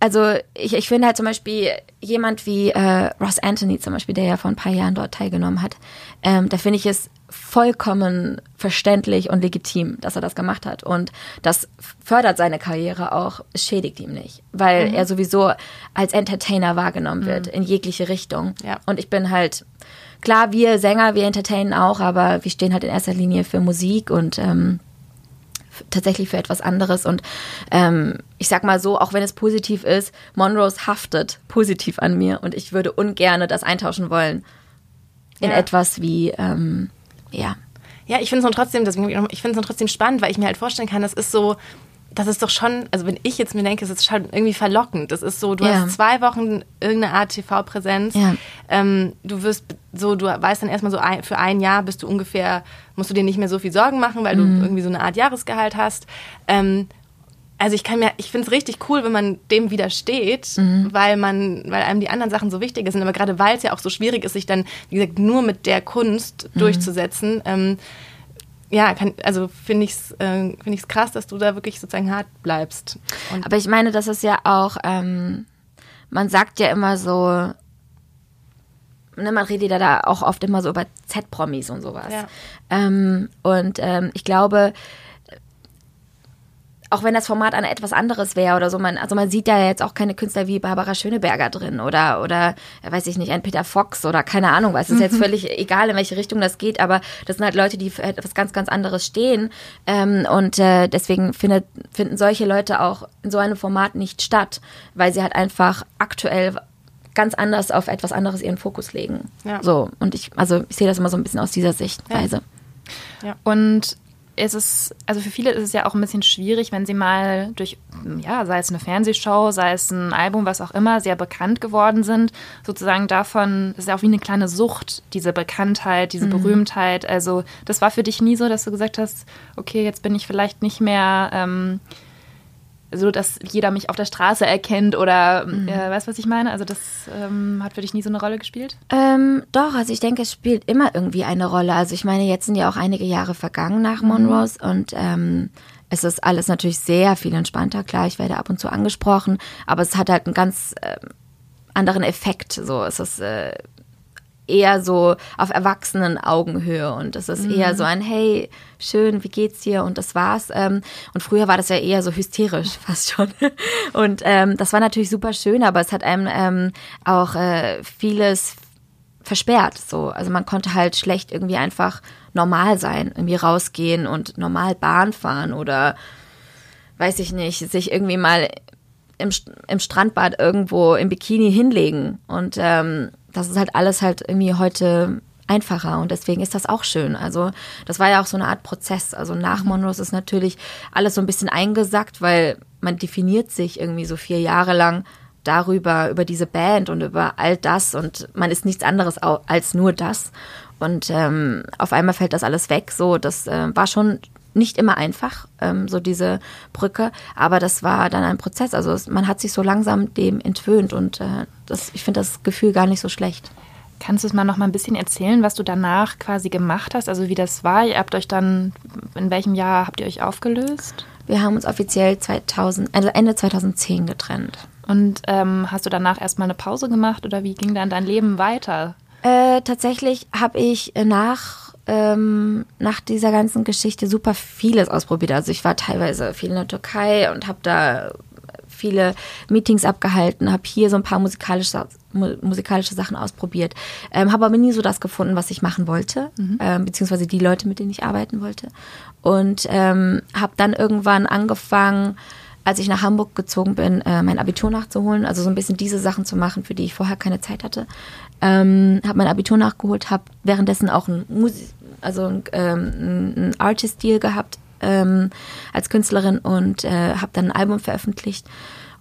also ich, ich finde halt zum Beispiel jemand wie äh, Ross Anthony zum Beispiel, der ja vor ein paar Jahren dort teilgenommen hat, ähm, da finde ich es vollkommen verständlich und legitim, dass er das gemacht hat. Und das fördert seine Karriere auch, es schädigt ihm nicht, weil er sowieso als Entertainer wahrgenommen wird in jegliche Richtung. Ja. Und ich bin halt, klar, wir Sänger, wir entertainen auch, aber wir stehen halt in erster Linie für Musik und ähm, tatsächlich für etwas anderes. Und ähm, ich sag mal so, auch wenn es positiv ist, Monrose haftet positiv an mir und ich würde ungern das eintauschen wollen in Ja. etwas wie, ähm, ja. Ja, ich finde es trotzdem, deswegen, ich finde es trotzdem spannend, weil ich mir halt vorstellen kann, das ist so, das ist doch schon, also wenn ich jetzt mir denke, es ist schon irgendwie verlockend. Das ist so, du Ja. hast zwei Wochen irgendeine Art TV-Präsenz. Ja. Ähm, du wirst so, du weißt dann erstmal so ein, für ein Jahr bist du ungefähr, musst du dir nicht mehr so viel Sorgen machen, weil Mhm. du irgendwie so eine Art Jahresgehalt hast. Ähm, also ich kann mir, ich finde es richtig cool, wenn man dem widersteht, Mhm. weil man, weil einem die anderen Sachen so wichtig sind. Aber gerade weil es ja auch so schwierig ist, sich dann, wie gesagt, nur mit der Kunst Mhm. durchzusetzen, ähm, ja, kann, also finde ich es äh, find ich's krass, dass du da wirklich sozusagen hart bleibst. Und Aber ich meine, das ist ja auch, ähm, man sagt ja immer so, ne, man redet ja da auch oft immer so über Z-Promis und sowas. Ja. Ähm, und ähm, ich glaube, auch wenn das Format ein etwas anderes wäre oder so, man, also man sieht da jetzt auch keine Künstler wie Barbara Schöneberger drin oder, oder, weiß ich nicht, ein Peter Fox oder keine Ahnung was. Es ist jetzt völlig egal, in welche Richtung das geht, aber das sind halt Leute, die für etwas ganz, ganz anderes stehen. Ähm, und äh, deswegen findet, finden solche Leute auch in so einem Format nicht statt, weil sie halt einfach aktuell ganz anders auf etwas anderes ihren Fokus legen. Ja. So, und ich, also ich sehe das immer so ein bisschen aus dieser Sichtweise. Und es ist, also für viele ist es ja auch ein bisschen schwierig, wenn sie mal durch, ja, sei es eine Fernsehshow, sei es ein Album, was auch immer, sehr bekannt geworden sind, sozusagen davon, das ist ja auch wie eine kleine Sucht, diese Bekanntheit, diese Berühmtheit. Also das war für dich nie so, dass du gesagt hast, okay, jetzt bin ich vielleicht nicht mehr ähm, so, dass jeder mich auf der Straße erkennt oder äh, weißt du, was ich meine? Also das ähm, hat für dich nie so eine Rolle gespielt? Ähm, doch, also ich denke, es spielt immer irgendwie eine Rolle. Also ich meine, jetzt sind ja auch einige Jahre vergangen nach Monrose und ähm, es ist alles natürlich sehr viel entspannter. Klar, ich werde ab und zu angesprochen, aber es hat halt einen ganz ähm, anderen Effekt. So, es ist äh, eher so auf erwachsenen Augenhöhe und es ist eher so ein Hey, schön, wie geht's dir und das war's. Ähm, und früher war das ja eher so hysterisch fast schon und ähm, das war natürlich super schön, aber es hat einem ähm, auch äh, vieles versperrt. So, also man konnte halt schlecht irgendwie einfach normal sein, irgendwie rausgehen und normal Bahn fahren oder weiß ich nicht, sich irgendwie mal im, im Strandbad irgendwo im Bikini hinlegen. Und ähm, das ist halt alles halt irgendwie heute einfacher und deswegen ist das auch schön. Also das war ja auch so eine Art Prozess. Also nach Monrose ist natürlich alles so ein bisschen eingesackt, weil man definiert sich irgendwie so vier Jahre lang darüber, über diese Band und über all das und man ist nichts anderes als nur das. Und ähm, auf einmal fällt das alles weg. So, das äh, war schon nicht immer einfach, ähm, so diese Brücke, aber das war dann ein Prozess. Also es, man hat sich so langsam dem entwöhnt und äh, das, ich finde das Gefühl gar nicht so schlecht. Kannst du es mal noch mal ein bisschen erzählen, was du danach quasi gemacht hast? Also wie das war? Ihr habt euch dann, in welchem Jahr habt ihr euch aufgelöst? Wir haben uns offiziell 2000, also Ende 2010 getrennt. Und ähm, hast du danach erstmal eine Pause gemacht oder wie ging dann dein Leben weiter? Äh, tatsächlich habe ich äh, nach, ähm, nach dieser ganzen Geschichte super vieles ausprobiert. Also ich war teilweise viel in der Türkei und habe da viele Meetings abgehalten, habe hier so ein paar musikalische, mu musikalische Sachen ausprobiert, ähm, habe aber nie so das gefunden, was ich machen wollte, ähm, beziehungsweise die Leute, mit denen ich arbeiten wollte. Und ähm, habe dann irgendwann angefangen, als ich nach Hamburg gezogen bin, äh, mein Abitur nachzuholen, also so ein bisschen diese Sachen zu machen, für die ich vorher keine Zeit hatte. Ähm, habe mein Abitur nachgeholt, habe währenddessen auch ein, Musi also ein, ähm, ein Artist-Deal gehabt ähm, als Künstlerin und äh, habe dann ein Album veröffentlicht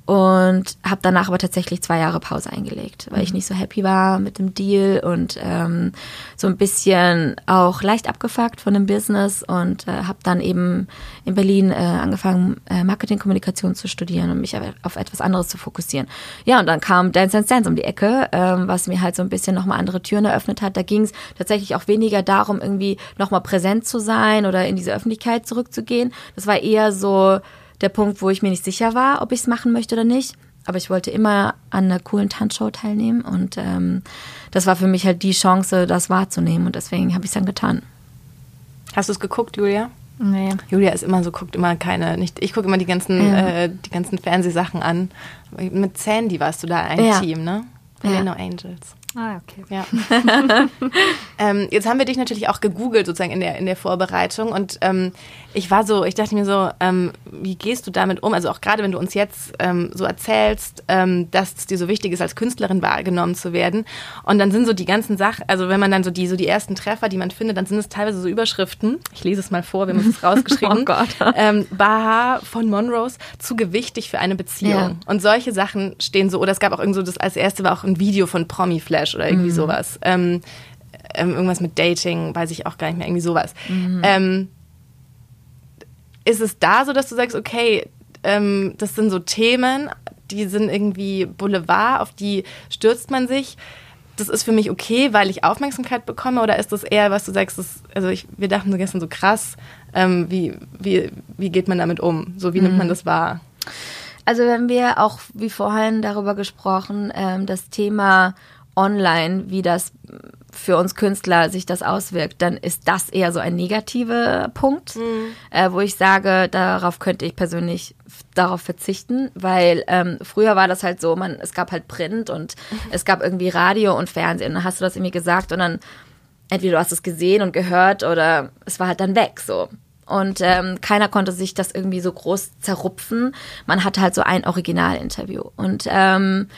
und habe danach aber tatsächlich zwei Jahre Pause eingelegt, weil ich nicht so happy war mit dem Deal und ähm, so ein bisschen auch leicht abgefuckt von dem Business und äh, habe dann eben in Berlin äh, angefangen, äh, Marketingkommunikation zu studieren und mich auf- auf etwas anderes zu fokussieren. Ja, und dann kam Dance Dance Dance um die Ecke, ähm, was mir halt so ein bisschen nochmal andere Türen eröffnet hat. Da ging es tatsächlich auch weniger darum, irgendwie nochmal präsent zu sein oder in diese Öffentlichkeit zurückzugehen. Das war eher so der Punkt, wo ich mir nicht sicher war, ob ich es machen möchte oder nicht. Aber ich wollte immer an einer coolen Tanzshow teilnehmen und ähm, das war für mich halt die Chance, das wahrzunehmen und deswegen habe ich es dann getan. Hast du es geguckt, Julia? Nee. Julia ist immer so, guckt immer keine, nicht, ich gucke immer die ganzen, Ja. äh, die ganzen Fernsehsachen an. Mit Sandy warst du da ein Ja. Team, ne? Ja. Hello Angels. Ah, okay. Ja. ähm, jetzt haben wir dich natürlich auch gegoogelt sozusagen in der, in der Vorbereitung und ähm, ich war so, ich dachte mir so, ähm, wie gehst du damit um? Also auch gerade wenn du uns jetzt ähm, so erzählst, ähm, dass es dir so wichtig ist, als Künstlerin wahrgenommen zu werden und dann sind so die ganzen Sachen, also wenn man dann so die, so die ersten Treffer, die man findet, dann sind es teilweise so Überschriften. Ich lese es mal vor, wir haben es rausgeschrieben. Oh Gott. Ähm, Baha von Monrose zu gewichtig für eine Beziehung. Ja. Und solche Sachen stehen so, oder es gab auch irgend so, das als erste war auch ein Video von Promi Flash oder irgendwie sowas. Ähm, ähm, irgendwas mit Dating, weiß ich auch gar nicht mehr, irgendwie sowas. Ähm, ist es da so, dass du sagst, okay, ähm, das sind so Themen, die sind irgendwie Boulevard, auf die stürzt man sich. Das ist für mich okay, weil ich Aufmerksamkeit bekomme, oder ist das eher, was du sagst, das, also ich, wir dachten so gestern so krass, ähm, wie, wie, wie geht man damit um? So, wie nimmt man das wahr? Also wenn wir auch wie vorhin darüber gesprochen, ähm, das Thema online, wie das für uns Künstler sich das auswirkt, dann ist das eher so ein negativer Punkt, äh, wo ich sage, darauf könnte ich persönlich darauf verzichten, weil ähm, früher war das halt so, man, es gab halt Print und es gab irgendwie Radio und Fernsehen. Und dann hast du das irgendwie gesagt und dann entweder du hast es gesehen und gehört oder es war halt dann weg so. Und ähm, keiner konnte sich das irgendwie so groß zerrupfen. Man hatte halt so ein Originalinterview. Und ähm,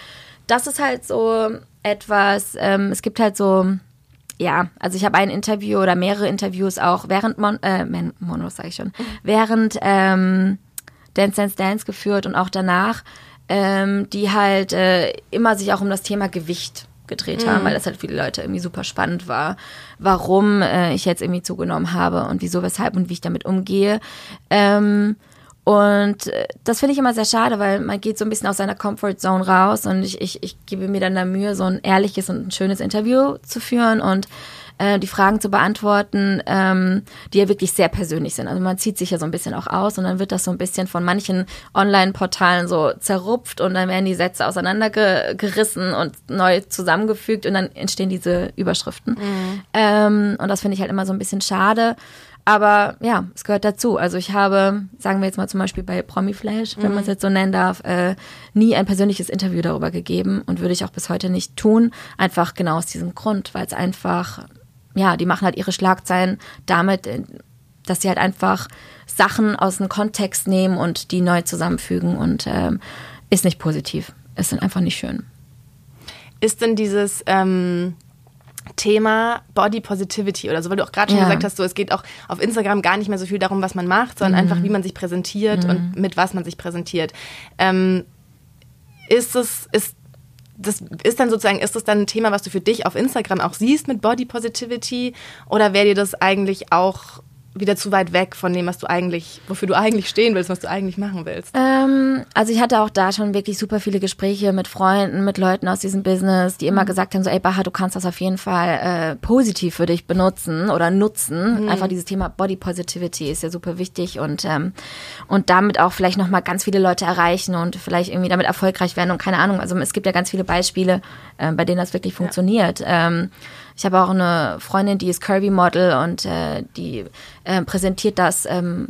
das ist halt so etwas, ähm, es gibt halt so, ja, also ich habe ein Interview oder mehrere Interviews auch während Mon äh, Mono, sag ich schon, während ähm, Dance Dance Dance geführt und auch danach, ähm, die halt äh, immer sich auch um das Thema Gewicht gedreht haben, weil das halt für die Leute irgendwie super spannend war, warum äh, ich jetzt irgendwie zugenommen habe und wieso, weshalb und wie ich damit umgehe. Ähm, und äh, das finde ich immer sehr schade, weil man geht so ein bisschen aus seiner Comfort Zone raus und ich, ich, ich gebe mir dann da Mühe, so ein ehrliches und ein schönes Interview zu führen und äh, die Fragen zu beantworten, ähm, die ja wirklich sehr persönlich sind. Also man zieht sich ja so ein bisschen auch aus und dann wird das so ein bisschen von manchen Online-Portalen so zerrupft und dann werden die Sätze auseinandergerissen und neu zusammengefügt und dann entstehen diese Überschriften. Ähm, und das finde ich halt immer so ein bisschen schade. Aber ja, es gehört dazu. Also ich habe, sagen wir jetzt mal zum Beispiel bei Promiflash, wenn man es jetzt so nennen darf, äh, nie ein persönliches Interview darüber gegeben und würde ich auch bis heute nicht tun. Einfach genau aus diesem Grund, weil es einfach, ja, die machen halt ihre Schlagzeilen damit, äh, dass sie halt einfach Sachen aus dem Kontext nehmen und die neu zusammenfügen und ähm, ist nicht positiv. Ist dann einfach nicht schön. Ist denn dieses ähm, Thema Body Positivity oder so, weil du auch gerade schon Ja. gesagt hast, so es geht auch auf Instagram gar nicht mehr so viel darum, was man macht, sondern einfach, wie man sich präsentiert und mit was man sich präsentiert. Ähm, ist es, ist das ist dann sozusagen, ist das dann ein Thema, was du für dich auf Instagram auch siehst mit Body Positivity? Oder wäre dir das eigentlich auch wieder zu weit weg von dem, was du eigentlich, wofür du eigentlich stehen willst, was du eigentlich machen willst? Ähm, also ich hatte auch da schon wirklich super viele Gespräche mit Freunden, mit Leuten aus diesem Business, die immer gesagt haben, so ey Baha, du kannst das auf jeden Fall äh, positiv für dich benutzen oder nutzen. Einfach dieses Thema Body Positivity ist ja super wichtig und ähm, und damit auch vielleicht nochmal ganz viele Leute erreichen und vielleicht irgendwie damit erfolgreich werden und keine Ahnung. Also es gibt ja ganz viele Beispiele, äh, bei denen das wirklich funktioniert. Ähm, ich habe auch eine Freundin, die ist Kirby-Model und äh, die äh, präsentiert das ähm,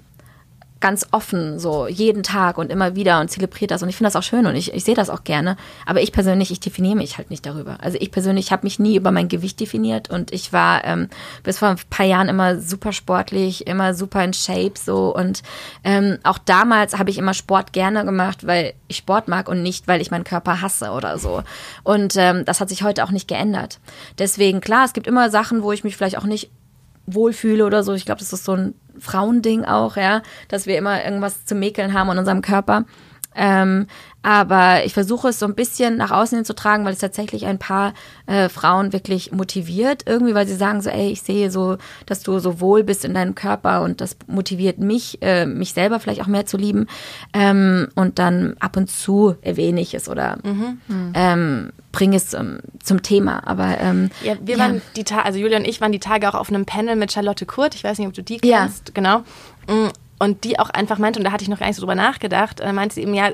ganz offen, so jeden Tag und immer wieder und zelebriert das. Und ich finde das auch schön und ich, ich sehe das auch gerne. Aber ich persönlich, ich definiere mich halt nicht darüber. Also ich persönlich habe mich nie über mein Gewicht definiert und ich war ähm, bis vor ein paar Jahren immer super sportlich, immer super in Shape so. Und ähm, auch damals habe ich immer Sport gerne gemacht, weil ich Sport mag und nicht, weil ich meinen Körper hasse oder so. Und ähm, das hat sich heute auch nicht geändert. Deswegen, klar, es gibt immer Sachen, wo ich mich vielleicht auch nicht wohlfühle oder so. Ich glaube, das ist so ein Frauending auch, ja, dass wir immer irgendwas zu mäkeln haben an unserem Körper. Ähm, aber ich versuche es so ein bisschen nach außen hin zu tragen, weil es tatsächlich ein paar äh, Frauen wirklich motiviert, irgendwie, weil sie sagen so, ey, ich sehe so, dass du so wohl bist in deinem Körper und das motiviert mich, äh, mich selber vielleicht auch mehr zu lieben. Ähm, und dann ab und zu erwähne ich es oder ähm, bringe es ähm, zum Thema. Aber ähm, Ja, wir waren die Tage, also Julia und ich waren die Tage auch auf einem Panel mit Charlotte Kurt. Ich weiß nicht, ob du die kennst. Ja. Genau. Mm, Und die auch einfach meinte, und da hatte ich noch gar nicht so drüber nachgedacht, äh, meinte sie eben, ja,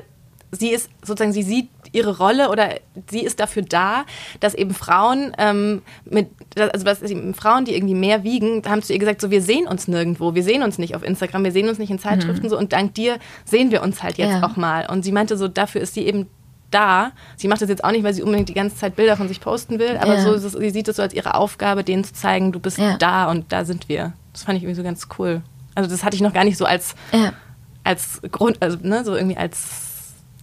sie ist sozusagen, sie sieht ihre Rolle oder sie ist dafür da, dass eben Frauen ähm, mit, also dass eben Frauen, die irgendwie mehr wiegen, haben zu ihr gesagt, so wir sehen uns nirgendwo, wir sehen uns nicht auf Instagram, wir sehen uns nicht in Zeitschriften so und dank dir sehen wir uns halt jetzt Ja. auch mal. Und sie meinte so, dafür ist sie eben da. Sie macht das jetzt auch nicht, weil sie unbedingt die ganze Zeit Bilder von sich posten will, aber Ja. so es, sie sieht es so als ihre Aufgabe, denen zu zeigen, du bist Ja. da und da sind wir. Das fand ich irgendwie so ganz cool. Also das hatte ich noch gar nicht so als, als Grund, also ne, so irgendwie als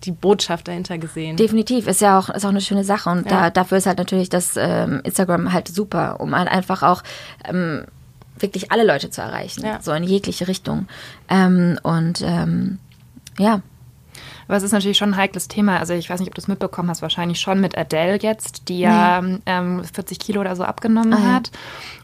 die Botschaft dahinter gesehen. Definitiv, ist ja auch, ist auch eine schöne Sache. Und da, Ja. dafür ist halt natürlich das ähm, Instagram halt super, um halt einfach auch ähm, wirklich alle Leute zu erreichen. Ja. So in jegliche Richtung. Ähm, und ähm, ja. Aber es ist natürlich schon ein heikles Thema. Also ich weiß nicht, ob du es mitbekommen hast, wahrscheinlich schon mit Adele jetzt, die ja ähm, 40 Kilo oder so abgenommen Ah, ja. hat.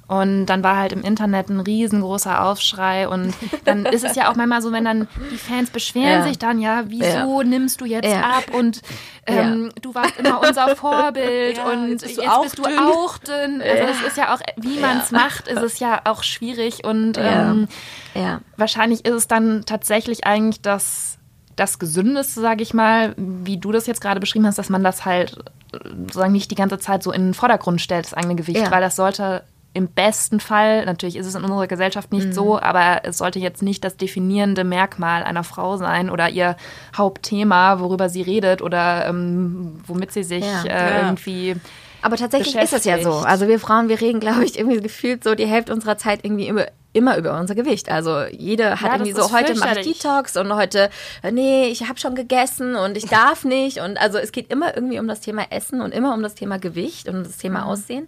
Und dann war halt im Internet ein riesengroßer Aufschrei. Und dann ist es ja auch manchmal so, wenn dann die Fans beschweren Ja. sich dann, ja, wieso nimmst du jetzt Ja. ab? Und ähm, du warst immer unser Vorbild Ja, und jetzt jetzt bist bist du du, auch dünn. auch dünn. Also es ist ja auch, wie man es macht, ist es ja auch schwierig. Und Ja. ähm, Ja. wahrscheinlich ist es dann tatsächlich eigentlich das, das Gesündeste, sage ich mal, wie du das jetzt gerade beschrieben hast, dass man das halt äh, sozusagen nicht die ganze Zeit so in den Vordergrund stellt, das eigene Gewicht, Ja. weil das sollte im besten Fall, natürlich ist es in unserer Gesellschaft nicht so, aber es sollte jetzt nicht das definierende Merkmal einer Frau sein oder ihr Hauptthema, worüber sie redet oder ähm, womit sie sich Ja. äh, Ja. irgendwie Aber tatsächlich ist es ja so. Also wir Frauen, wir reden, glaube ich, irgendwie gefühlt so die Hälfte unserer Zeit irgendwie immer, immer über unser Gewicht. Also jede hat Ja, irgendwie so, heute mache ich. Detox und heute, nee, ich habe schon gegessen und ich darf nicht. Und also es geht immer irgendwie um das Thema Essen und immer um das Thema Gewicht und um das Thema Aussehen.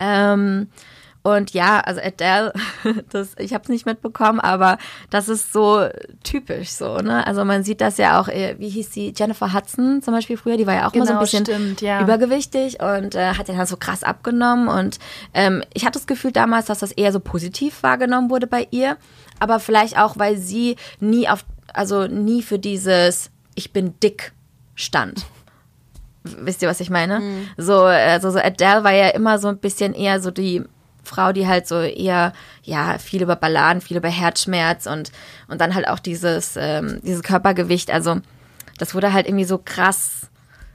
Ähm, und ja, also Adele, das, ich habe es nicht mitbekommen, aber das ist so typisch so, ne? Also man sieht das ja auch, äh, wie hieß sie, Jennifer Hudson zum Beispiel früher, die war ja auch immer so ein Genau, bisschen stimmt, ja. übergewichtig und äh, hat ja dann so krass abgenommen. Und ähm, ich hatte das Gefühl damals, dass das eher so positiv wahrgenommen wurde bei ihr, aber vielleicht auch, weil sie nie auf, also nie für dieses Ich bin dick stand. Wisst ihr, was ich meine? So, also so Adele war ja immer so ein bisschen eher so die Frau, die halt so eher, ja, viel über Balladen, viel über Herzschmerz und, und dann halt auch dieses, ähm, dieses Körpergewicht. Also, das wurde halt irgendwie so krass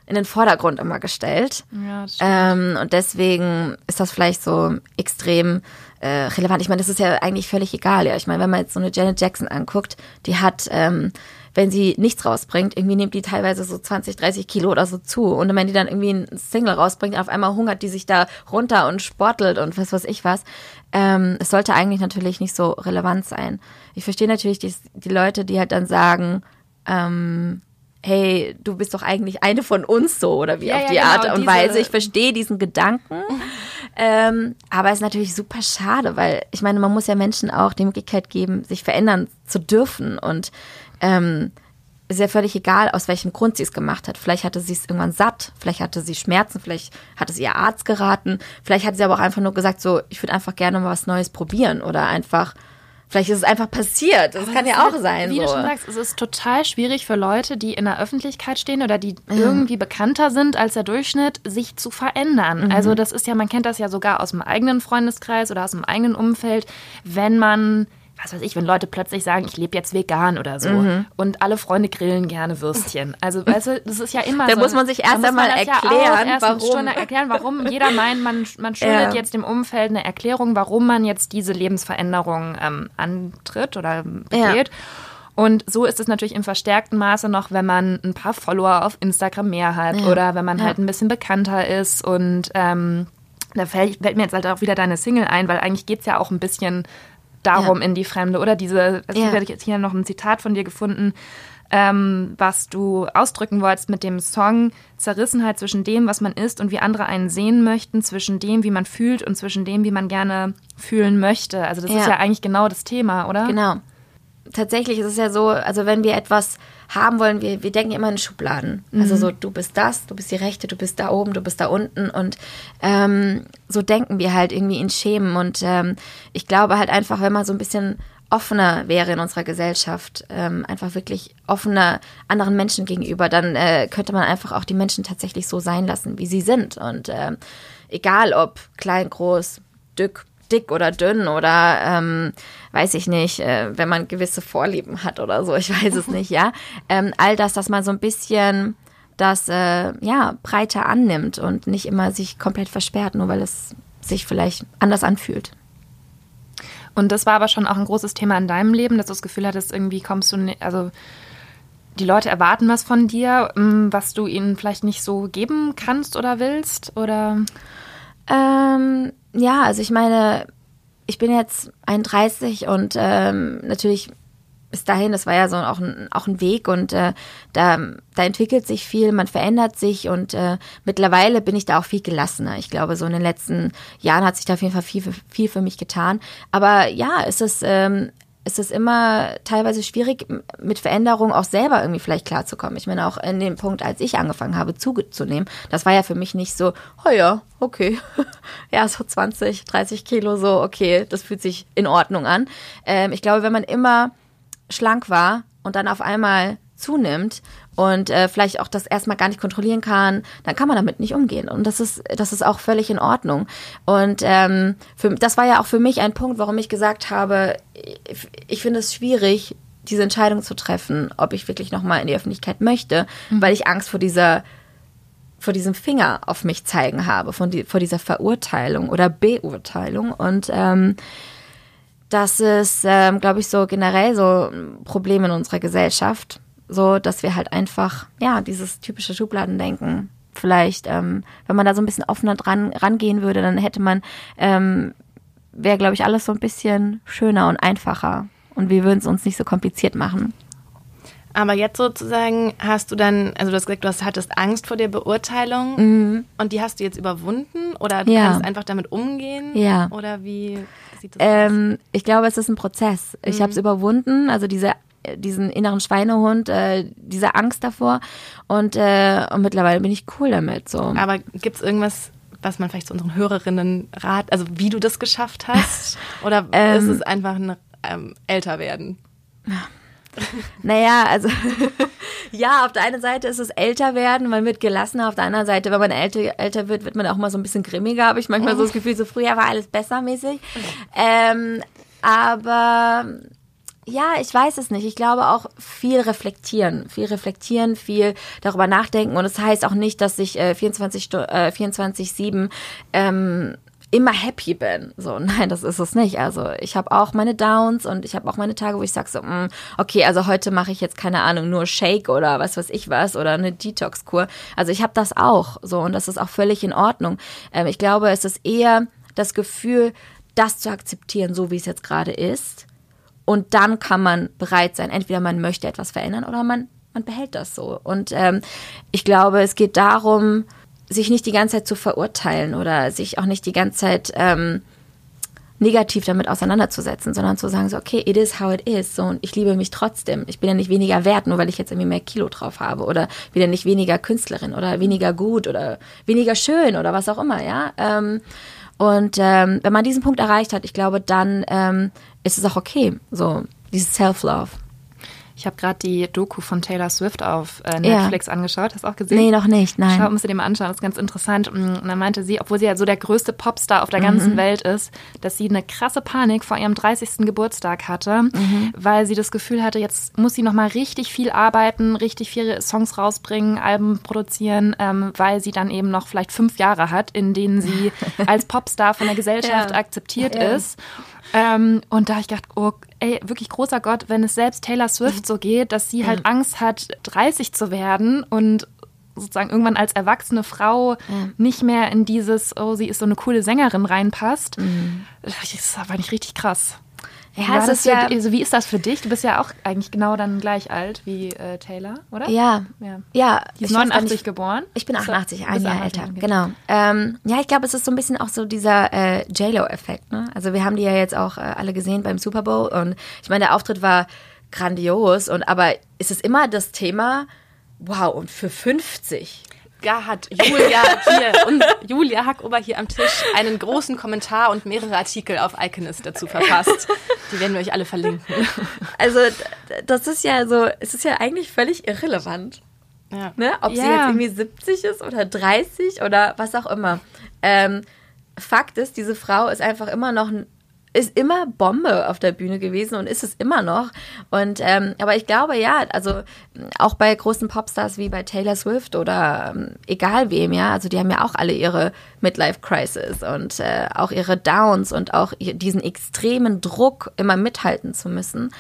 in den Vordergrund immer gestellt. Ja. Ähm, und deswegen ist das vielleicht so extrem äh, relevant. Ich meine, das ist ja eigentlich völlig egal. Ja, ich meine, wenn man jetzt so eine Janet Jackson anguckt, die hat, ähm, wenn sie nichts rausbringt, irgendwie nimmt die teilweise so 20, 30 Kilo oder so zu. Und wenn die dann irgendwie ein Single rausbringt, auf einmal hungert die sich da runter und sportelt und was weiß ich was. Ähm, es sollte eigentlich natürlich nicht so relevant sein. Ich verstehe natürlich die, die Leute, die halt dann sagen, ähm, hey, du bist doch eigentlich eine von uns so oder wie Ja, auf ja, die genau, Art und Weise. Ich verstehe diesen Gedanken. ähm, aber es ist natürlich super schade, weil ich meine, man muss ja Menschen auch die Möglichkeit geben, sich verändern zu dürfen. Und ähm, ist ja völlig egal, aus welchem Grund sie es gemacht hat. Vielleicht hatte sie es irgendwann satt, vielleicht hatte sie Schmerzen, vielleicht hat es ihr Arzt geraten, vielleicht hat sie aber auch einfach nur gesagt, so, ich würde einfach gerne mal was Neues probieren oder einfach, vielleicht ist es einfach passiert. Das kann ja auch sein. Wie so. du schon sagst, es ist total schwierig für Leute, die in der Öffentlichkeit stehen oder die irgendwie bekannter sind als der Durchschnitt, sich zu verändern. Mhm. Also das ist ja, man kennt das ja sogar aus dem eigenen Freundeskreis oder aus dem eigenen Umfeld, wenn man was weiß ich, wenn Leute plötzlich sagen, ich lebe jetzt vegan oder so Mhm. und alle Freunde grillen gerne Würstchen. Also, weißt du, das ist ja immer Da so. muss man sich erst Da einmal ja erklären, eine warum. Erklären, warum jeder meint, man, man schuldet Ja. jetzt dem Umfeld eine Erklärung, warum man jetzt diese Lebensveränderung ähm, antritt oder begeht. Und so ist es natürlich im verstärkten Maße noch, wenn man ein paar Follower auf Instagram mehr hat oder wenn man halt ein bisschen bekannter ist. Und ähm, da fällt, fällt mir jetzt halt auch wieder deine Single ein, weil eigentlich geht's ja auch ein bisschen darum Ja. in die Fremde. Oder diese, also Ja. ich habe jetzt hier noch ein Zitat von dir gefunden, ähm, was du ausdrücken wolltest mit dem Song Zerrissenheit zwischen dem, was man ist und wie andere einen sehen möchten, zwischen dem, wie man fühlt und zwischen dem, wie man gerne fühlen möchte. Also das Ja. ist ja eigentlich genau das Thema, oder? Genau. Tatsächlich ist es ja so, also wenn wir etwas haben wollen, wir, wir denken immer in Schubladen. Also so, du bist das, du bist die Rechte, du bist da oben, du bist da unten. Und ähm, so denken wir halt irgendwie in Schemen. Und ähm, ich glaube halt einfach, wenn man so ein bisschen offener wäre in unserer Gesellschaft, ähm, einfach wirklich offener anderen Menschen gegenüber, dann äh, könnte man einfach auch die Menschen tatsächlich so sein lassen, wie sie sind. Und ähm, egal ob klein, groß, dick, dick oder dünn oder ähm, weiß ich nicht, äh, wenn man gewisse Vorlieben hat oder so, ich weiß es nicht, ja. Ähm, all das, dass man so ein bisschen das äh, ja breiter annimmt und nicht immer sich komplett versperrt, nur weil es sich vielleicht anders anfühlt. Und das war aber schon auch ein großes Thema in deinem Leben, dass du das Gefühl hattest, irgendwie kommst du, also die Leute erwarten was von dir, ähm, was du ihnen vielleicht nicht so geben kannst oder willst? Oder? Ähm, ja, also ich meine, ich bin jetzt 31 und ähm, natürlich bis dahin, das war ja so auch ein, auch ein Weg und äh, da, da entwickelt sich viel, man verändert sich und äh, mittlerweile bin ich da auch viel gelassener. Ich glaube, so in den letzten Jahren hat sich da auf jeden Fall viel, viel für mich getan. Aber ja, es ist, ähm, es ist immer teilweise schwierig, mit Veränderungen auch selber irgendwie vielleicht klarzukommen. Ich meine, auch in dem Punkt, als ich angefangen habe zuzunehmen, das war ja für mich nicht so, oh ja, okay, ja, so 20, 30 Kilo, so, okay, das fühlt sich in Ordnung an. Ähm, ich glaube, wenn man immer schlank war und dann auf einmal zunimmt und äh, vielleicht auch das erstmal gar nicht kontrollieren kann, dann kann man damit nicht umgehen. Und das ist, das ist auch völlig in Ordnung. Und ähm, für, das war ja auch für mich ein Punkt, warum ich gesagt habe, ich, ich finde es schwierig, diese Entscheidung zu treffen, ob ich wirklich nochmal in die Öffentlichkeit möchte, mhm. weil ich Angst vor dieser vor diesem Finger auf mich zeigen habe, von die, vor dieser Verurteilung oder Beurteilung. Und ähm, das ist, ähm, glaube ich, so generell so ein Problem in unserer Gesellschaft. So, dass wir halt einfach, ja, dieses typische Schubladendenken vielleicht, ähm, wenn man da so ein bisschen offener dran rangehen würde, dann hätte man, ähm, wäre, glaube ich, alles so ein bisschen schöner und einfacher. Und wir würden es uns nicht so kompliziert machen. Aber jetzt sozusagen hast du dann, also du hast gesagt, du hast, hattest Angst vor der Beurteilung mhm. und die hast du jetzt überwunden oder du ja. kannst einfach damit umgehen? Ja. Oder wie sieht das ähm, aus? Ich glaube, es ist ein Prozess. Ich mhm. habe es überwunden, also diese diesen inneren Schweinehund, äh, diese Angst davor und, äh, und mittlerweile bin ich cool damit. So. Aber gibt es irgendwas, was man vielleicht zu unseren Hörerinnen rat, also wie du das geschafft hast? Oder ähm, ist es einfach ein ähm, Älterwerden? Naja, also ja, auf der einen Seite ist es älter werden, man wird gelassener, auf der anderen Seite, wenn man älter, älter wird, wird man auch mal so ein bisschen grimmiger, habe ich manchmal so das Gefühl, so früher war alles besser mäßig. Ähm, aber ja, ich weiß es nicht. Ich glaube auch viel reflektieren, viel reflektieren, viel darüber nachdenken. Und es das heißt auch nicht, dass ich äh, 24 äh, 24/7 ähm, immer happy bin. So, nein, das ist es nicht. Also ich habe auch meine Downs und ich habe auch meine Tage, wo ich sage so, mh, mm, okay, also heute mache ich jetzt keine Ahnung, nur Shake oder was weiß ich was oder eine Detox-Kur. Also ich habe das auch so und das ist auch völlig in Ordnung. Ähm, ich glaube, es ist eher das Gefühl, das zu akzeptieren, so wie es jetzt gerade ist. Und dann kann man bereit sein, entweder man möchte etwas verändern oder man, man behält das so. Und ähm, ich glaube, es geht darum, sich nicht die ganze Zeit zu verurteilen oder sich auch nicht die ganze Zeit ähm, negativ damit auseinanderzusetzen, sondern zu sagen, so, okay, it is how it is. So, und ich liebe mich trotzdem. Ich bin ja nicht weniger wert, nur weil ich jetzt irgendwie mehr Kilo drauf habe. Oder bin ja nicht weniger Künstlerin oder weniger gut oder weniger schön oder was auch immer, ja. Ähm, und ähm, wenn man diesen Punkt erreicht hat, ich glaube, dann ähm, ist es auch okay. So, dieses Self-Love. Ich habe gerade die Doku von Taylor Swift auf äh, Netflix ja. angeschaut. Hast du auch gesehen? Nee, noch nicht, nein. Schau, musst du dir mal anschauen, das ist ganz interessant. Und dann meinte sie, obwohl sie ja so der größte Popstar auf der ganzen mhm. Welt ist, dass sie eine krasse Panik vor ihrem 30. Geburtstag hatte, mhm. weil sie das Gefühl hatte, jetzt muss sie nochmal richtig viel arbeiten, richtig viele Songs rausbringen, Alben produzieren, ähm, weil sie dann eben noch vielleicht fünf Jahre hat, in denen sie als Popstar von der Gesellschaft ja. akzeptiert ja. ist. Ähm, und da habe ich gedacht, oh, ey, wirklich großer Gott, wenn es selbst Taylor Swift so geht, dass sie halt Angst hat, 30 zu werden und sozusagen irgendwann als erwachsene Frau ja. nicht mehr in dieses, oh, sie ist so eine coole Sängerin reinpasst. Mhm. Das ist aber nicht richtig krass. Ja, es ist ja, also wie ist das für dich? Du bist ja auch eigentlich genau dann gleich alt wie äh, Taylor, oder? Ja. Ja. ja Die ist 89 nicht, geboren. Ich bin 88, ein Jahr älter. Okay. Genau. Ähm, ja, ich glaube, es ist so ein bisschen auch so dieser äh, J-Lo-Effekt. Ne? Also wir haben die ja jetzt auch äh, alle gesehen beim Super Bowl und ich meine, der Auftritt war grandios und aber ist es immer das Thema, wow, und für 50 da hat Julia hier und Julia Hackober hier am Tisch einen großen Kommentar und mehrere Artikel auf Iconist dazu verfasst. Die werden wir euch alle verlinken. Also das ist ja so, es ist ja eigentlich völlig irrelevant. Ja. Ne? Ob ja. sie jetzt irgendwie 70 ist oder 30 oder was auch immer. Ähm, Fakt ist, diese Frau ist einfach immer noch ist immer Bombe auf der Bühne gewesen und ist es immer noch. Und ähm, aber ich glaube ja, also auch bei großen Popstars wie bei Taylor Swift oder ähm, egal wem, ja, also die haben ja auch alle ihre Midlife Crisis und äh, auch ihre Downs und auch diesen extremen Druck immer mithalten zu müssen.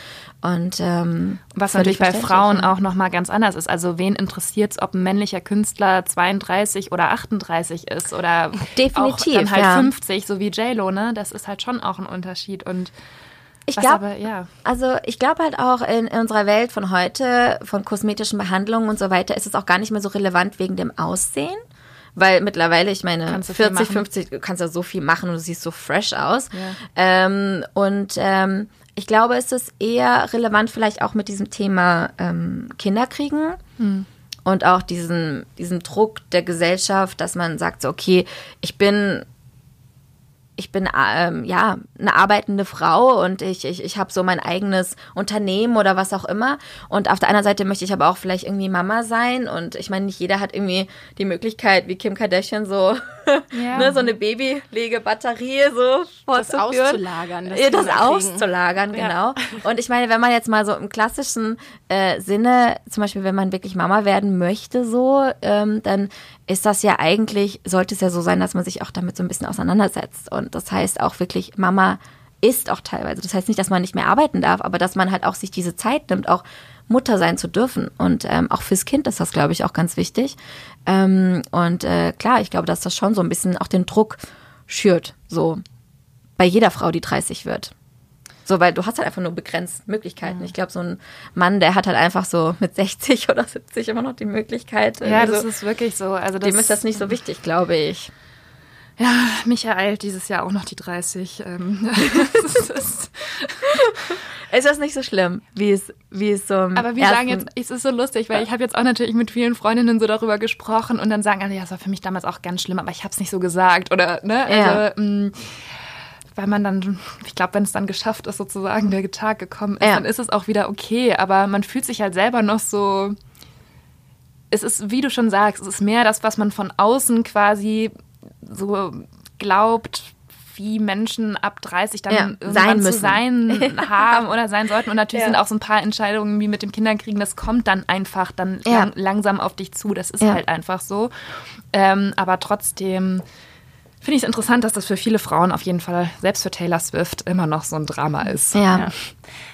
Und ähm, was natürlich bei Frauen auch noch mal ganz anders ist. Also wen interessiert es, ob ein männlicher Künstler 32 oder 38 ist oder definitiv auch dann halt ja. 50, so wie J Lo, ne? Das ist halt schon auch ein Unterschied und ich glaube, ja. also ich glaube halt auch in, in, unserer Welt von heute, von kosmetischen Behandlungen und so weiter, ist es auch gar nicht mehr so relevant wegen dem Aussehen. Weil mittlerweile, ich meine, 40, 50, du kannst ja so viel machen und du siehst so fresh aus. Ja. Ähm, und ähm, ich glaube, es ist eher relevant vielleicht auch mit diesem Thema ähm, Kinderkriegen. Hm. Und auch diesen, diesen Druck der Gesellschaft, dass man sagt, so, okay, ich bin ich bin ähm, ja eine arbeitende Frau und ich, ich, ich habe so mein eigenes Unternehmen oder was auch immer. Und auf der anderen Seite möchte ich aber auch vielleicht irgendwie Mama sein. Und ich meine, nicht jeder hat irgendwie die Möglichkeit, wie Kim Kardashian, so, ja. ne, so eine Babylegebatterie so Das auszulagern. Das, das auszulagern, genau. Ja. Und ich meine, wenn man jetzt mal so im klassischen äh, Sinne, zum Beispiel, wenn man wirklich Mama werden möchte, so, ähm, dann ist das ja eigentlich, sollte es ja so sein, dass man sich auch damit so ein bisschen auseinandersetzt. Und das heißt auch wirklich, Mama ist auch teilweise. Das heißt nicht, dass man nicht mehr arbeiten darf, aber dass man halt auch sich diese Zeit nimmt, auch Mutter sein zu dürfen. Und ähm, auch fürs Kind ist das, glaube ich, auch ganz wichtig. Ähm, und äh, klar, ich glaube, dass das schon so ein bisschen auch den Druck schürt, so bei jeder Frau, die 30 wird. So, weil du hast halt einfach nur begrenzt Möglichkeiten. Mhm. Ich glaube, so ein Mann, der hat halt einfach so mit 60 oder 70 immer noch die Möglichkeit. Ja, das so, ist wirklich so. Also dem ist das nicht so wichtig, glaube ich. Ja, mich ereilt dieses Jahr auch noch die 30. Ähm, ist, nicht so schlimm, wie es, wie es so. Aber wir sagen jetzt, es ist so lustig, weil ich habe jetzt auch natürlich mit vielen Freundinnen so darüber gesprochen und dann sagen alle, ja, das war für mich damals auch ganz schlimm, aber ich habe es nicht so gesagt oder ne, also ja. mh, weil man dann, ich glaube, wenn es dann geschafft ist, sozusagen der Tag gekommen ist, ja. dann ist es auch wieder okay. Aber man fühlt sich halt selber noch so. Es ist, wie du schon sagst, es ist mehr das, was man von außen quasi so glaubt, wie Menschen ab 30 dann ja, sein zu sein haben oder sein sollten. Und natürlich ja. sind auch so ein paar Entscheidungen wie mit dem Kinderkriegen, das kommt dann einfach dann ja. lang, langsam auf dich zu. Das ist halt einfach so. Ähm, aber trotzdem finde ich es interessant, dass das für viele Frauen auf jeden Fall, selbst für Taylor Swift, immer noch so ein Drama ist. Ja. ja.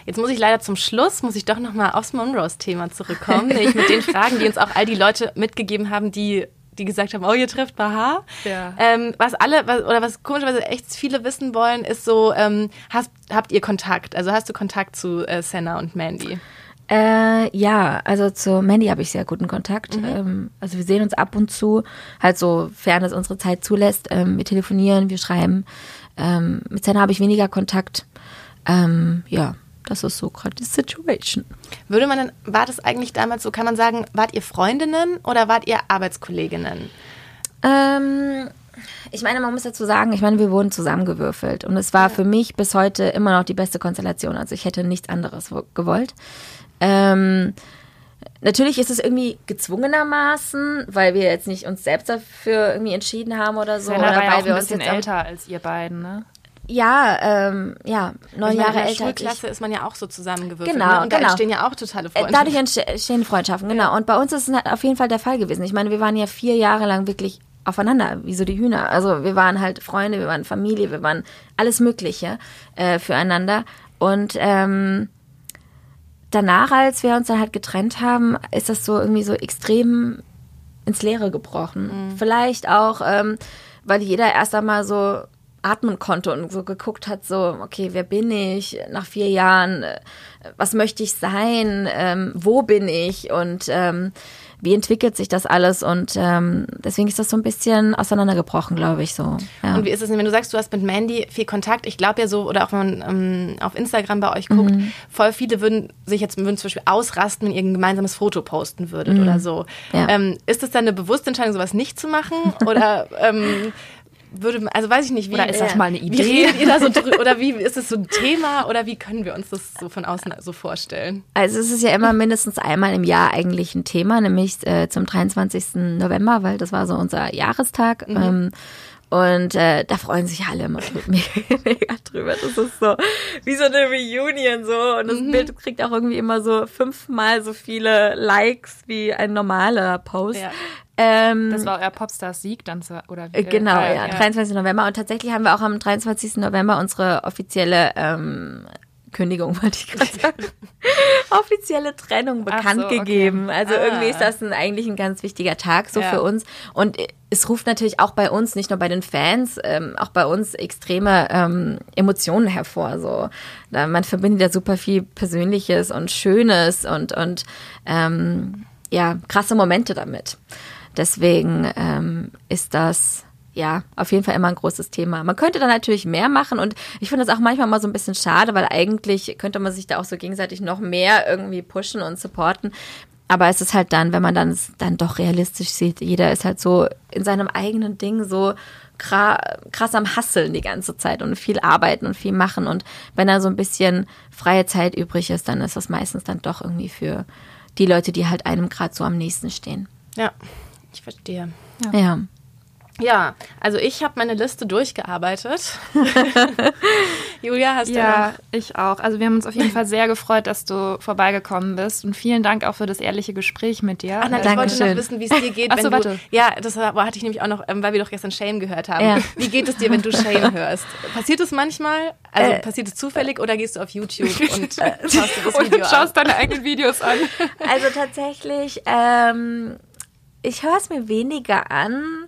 Jetzt muss ich leider zum Schluss, muss ich doch nochmal aufs Monrose-Thema zurückkommen, nämlich mit den Fragen, die uns auch all die Leute mitgegeben haben, die die gesagt haben, oh, ihr trefft Baha. Ja. Ähm, was alle, was, oder was komischerweise echt viele wissen wollen, ist so, ähm, hast, habt ihr Kontakt? Also hast du Kontakt zu äh, Senna und Mandy? Äh, ja, also zu Mandy habe ich sehr guten Kontakt. Mhm. Ähm, also wir sehen uns ab und zu, halt so fern es unsere Zeit zulässt. Ähm, wir telefonieren, wir schreiben. Ähm, mit Senna habe ich weniger Kontakt. Ähm, ja, das ist so gerade die Situation. Würde man denn, war das eigentlich damals so, kann man sagen, wart ihr Freundinnen oder wart ihr Arbeitskolleginnen? Ähm, ich meine, man muss dazu sagen, ich meine, wir wurden zusammengewürfelt und es war ja. für mich bis heute immer noch die beste Konstellation. Also ich hätte nichts anderes gewollt. Ähm, natürlich ist es irgendwie gezwungenermaßen, weil wir jetzt nicht uns selbst dafür irgendwie entschieden haben oder so. Oder weil wir ein bisschen uns älter als ihr beiden, ne? Ja, ähm, ja, neun ich Jahre meine, in der älter. Schulklasse ist man ja auch so zusammengewürfelt. Genau, ne? Und genau. da entstehen ja auch totale Äh, Freundschaften. Dadurch entstehen Freundschaften, genau. Und bei uns ist es halt auf jeden Fall der Fall gewesen. Ich meine, wir waren ja vier Jahre lang wirklich aufeinander, wie so die Hühner. Also wir waren halt Freunde, wir waren Familie, wir waren alles Mögliche äh, füreinander. Und ähm, danach, als wir uns dann halt getrennt haben, ist das so irgendwie so extrem ins Leere gebrochen. Mhm. Vielleicht auch, ähm, weil jeder erst einmal so atmen konnte und so geguckt hat, so, okay, wer bin ich nach vier Jahren? Was möchte ich sein? Ähm, wo bin ich? Und ähm, wie entwickelt sich das alles? Und ähm, deswegen ist das so ein bisschen auseinandergebrochen, glaube ich so. Ja. Und wie ist es denn, wenn du sagst, du hast mit Mandy viel Kontakt? Ich glaube ja so, oder auch wenn man ähm, auf Instagram bei euch guckt, mhm. voll viele würden sich jetzt würden zum Beispiel ausrasten, wenn ihr ein gemeinsames Foto posten würdet mhm. oder so. Ja. Ähm, ist es dann eine bewusste Entscheidung, sowas nicht zu machen? oder ähm, würde, also weiß ich nicht, wie. Oder ist das äh, mal eine Idee? Wie redet ihr da so oder wie ist es so ein Thema oder wie können wir uns das so von außen so vorstellen? Also es ist ja immer mindestens einmal im Jahr eigentlich ein Thema, nämlich äh, zum 23. November, weil das war so unser Jahrestag. Mhm. Ähm, Und äh, da freuen sich alle immer mega, mega drüber. Das ist so wie so eine Reunion so. Und das mhm. Bild kriegt auch irgendwie immer so fünfmal so viele Likes wie ein normaler Post. Ja. Ähm, das war euer Popstars-Sieg dann, oder wie? Genau, äh, ja, ja, 23. November. Und tatsächlich haben wir auch am 23. November unsere offizielle ähm, Kündigung, wollte ich gerade sagen, offizielle Trennung bekannt so, okay. gegeben. Also ah. irgendwie ist das ein, eigentlich ein ganz wichtiger Tag so ja. für uns. Und es ruft natürlich auch bei uns, nicht nur bei den Fans, ähm, auch bei uns extreme ähm, Emotionen hervor. So, da, man verbindet ja super viel Persönliches und Schönes und und ähm, ja krasse Momente damit. Deswegen ähm, ist das ja, auf jeden Fall immer ein großes Thema. Man könnte da natürlich mehr machen und ich finde das auch manchmal mal so ein bisschen schade, weil eigentlich könnte man sich da auch so gegenseitig noch mehr irgendwie pushen und supporten. Aber es ist halt dann, wenn man dann dann doch realistisch sieht, jeder ist halt so in seinem eigenen Ding so krass am Hasseln die ganze Zeit und viel arbeiten und viel machen. Und wenn da so ein bisschen freie Zeit übrig ist, dann ist das meistens dann doch irgendwie für die Leute, die halt einem gerade so am nächsten stehen. Ja, ich verstehe. ja. ja. Ja, also ich habe meine Liste durchgearbeitet. Julia, hast du Ja, noch? ich auch. Also wir haben uns auf jeden Fall sehr gefreut, dass du vorbeigekommen bist und vielen Dank auch für das ehrliche Gespräch mit dir. Ach, na, ich wollte noch wissen, wie es dir geht, Ach so, wenn du, Ja, das hatte ich nämlich auch noch, ähm, weil wir doch gestern Shame gehört haben. Ja. Wie geht es dir, wenn du Shame hörst? Passiert es manchmal? Also äh, passiert es zufällig oder gehst du auf YouTube und äh, schaust das Video und schaust deine eigenen Videos an? Also tatsächlich, ähm, ich höre es mir weniger an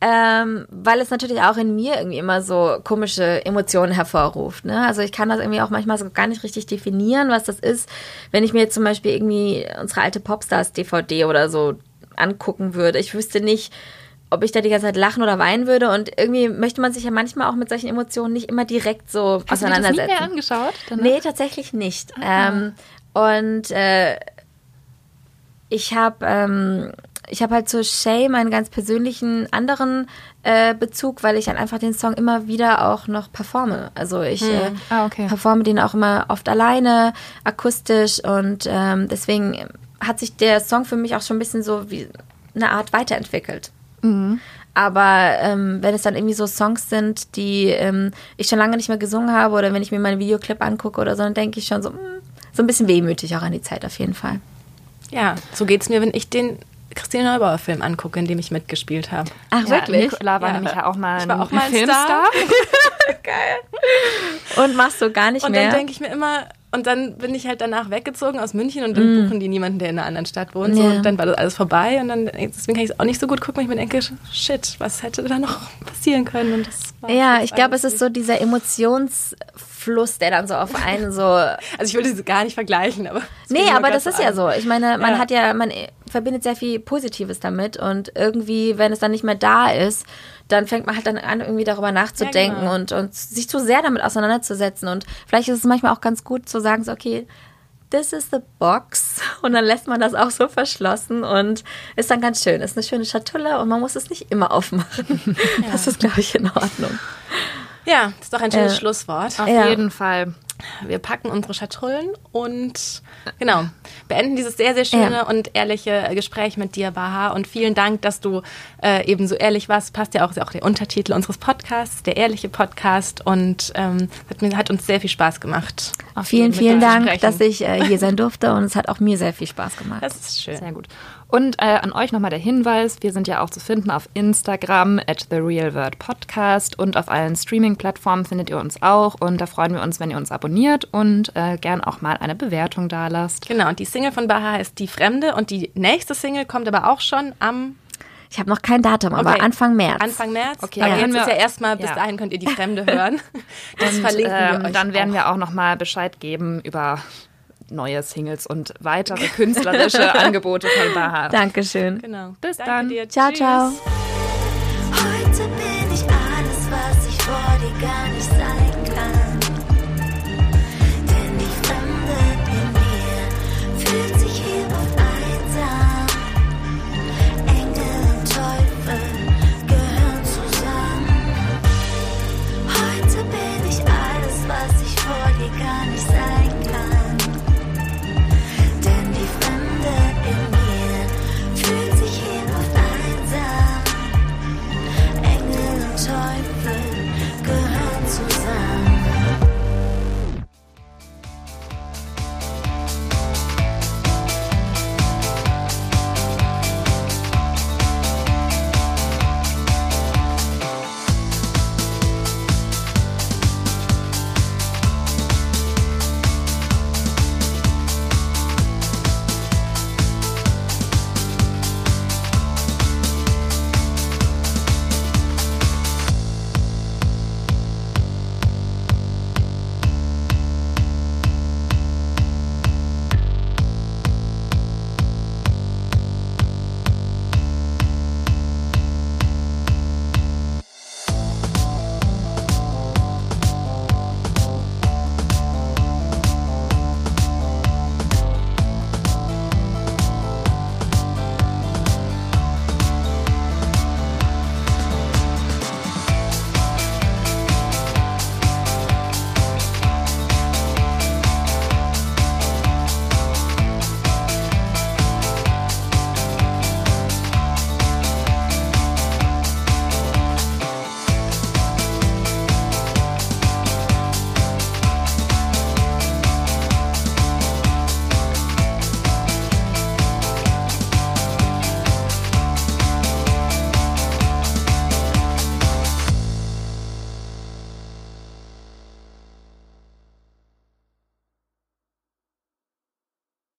ähm, weil es natürlich auch in mir irgendwie immer so komische Emotionen hervorruft. Ne? Also ich kann das irgendwie auch manchmal so gar nicht richtig definieren, was das ist. Wenn ich mir jetzt zum Beispiel irgendwie unsere alte Popstars-DVD oder so angucken würde, ich wüsste nicht, ob ich da die ganze Zeit lachen oder weinen würde. Und irgendwie möchte man sich ja manchmal auch mit solchen Emotionen nicht immer direkt so Hast auseinandersetzen. Hast du das nie mehr angeschaut? Danach? Nee, tatsächlich nicht. Ähm, und äh, ich habe ähm, ich habe halt zu Shay meinen ganz persönlichen anderen äh, Bezug, weil ich dann einfach den Song immer wieder auch noch performe. Also ich hm. äh, ah, okay. performe den auch immer oft alleine, akustisch und ähm, deswegen hat sich der Song für mich auch schon ein bisschen so wie eine Art weiterentwickelt. Mhm. Aber ähm, wenn es dann irgendwie so Songs sind, die ähm, ich schon lange nicht mehr gesungen habe oder wenn ich mir meinen Videoclip angucke oder so, dann denke ich schon so, mh, hm, so ein bisschen wehmütig auch an die Zeit auf jeden Fall. Ja, so geht es mir, wenn ich den Christine Neubauer Film angucke, in dem ich mitgespielt habe. Ach, ja, wirklich? Nicola war ja. nämlich ja auch mal ich war auch mal ein Filmstar. Geil. Und machst du gar nicht und mehr? Und dann denke ich mir immer, und dann bin ich halt danach weggezogen aus München und dann mm. buchen die niemanden, der in einer anderen Stadt wohnt. So, Und dann war das alles vorbei und dann, deswegen kann ich es auch nicht so gut gucken, weil ich mir denke, shit, was hätte da noch passieren können? Und das ja, ich glaube, es ist so dieser Emotionsfluss, der dann so auf einen so. also ich würde sie gar nicht vergleichen, aber. Nee, aber das ist ja so. Ich meine, man ja. hat ja, man verbindet sehr viel Positives damit und irgendwie, wenn es dann nicht mehr da ist, dann fängt man halt dann an, irgendwie darüber nachzudenken ja, genau. und, und sich zu sehr damit auseinanderzusetzen. Und vielleicht ist es manchmal auch ganz gut zu sagen, so, okay, this is the box. Und dann lässt man das auch so verschlossen und ist dann ganz schön. Ist eine schöne Schatulle und man muss es nicht immer aufmachen. Ja. Das ist, glaube ich, in Ordnung. Ja, das ist doch ein schönes äh, Schlusswort. Auf ja. jeden Fall. Wir packen unsere Schatullen und genau, beenden dieses sehr, sehr schöne ja. und ehrliche Gespräch mit dir, Baha. Und vielen Dank, dass du äh, eben so ehrlich warst. Passt ja auch, auch der Untertitel unseres Podcasts, der ehrliche Podcast. Und ähm, hat, mir, hat uns sehr viel Spaß gemacht. Vielen, vielen Dank, dass ich äh, hier sein durfte und es hat auch mir sehr viel Spaß gemacht. Das ist schön. Sehr gut. Und äh, an euch nochmal der Hinweis, wir sind ja auch zu finden auf Instagram at The Real Word Podcast und auf allen Streaming-Plattformen findet ihr uns auch und da freuen wir uns, wenn ihr uns abonniert und äh, gern auch mal eine Bewertung da lasst. Genau, und die Single von Baha heißt Die Fremde und die nächste Single kommt aber auch schon am ich habe noch kein Datum, aber okay. Anfang März. Anfang März? Okay, aber ja. jetzt ist ja erstmal, bis ja. dahin könnt ihr die Fremde hören. Das und, verlinken wir ähm, euch Dann werden auch. wir auch nochmal Bescheid geben über neue Singles und weitere künstlerische Angebote von Baha. Dankeschön. Genau. Bis Danke dann. Dir. Ciao, Tschüss. ciao. Heute bin ich alles, was ich vor dir gar nicht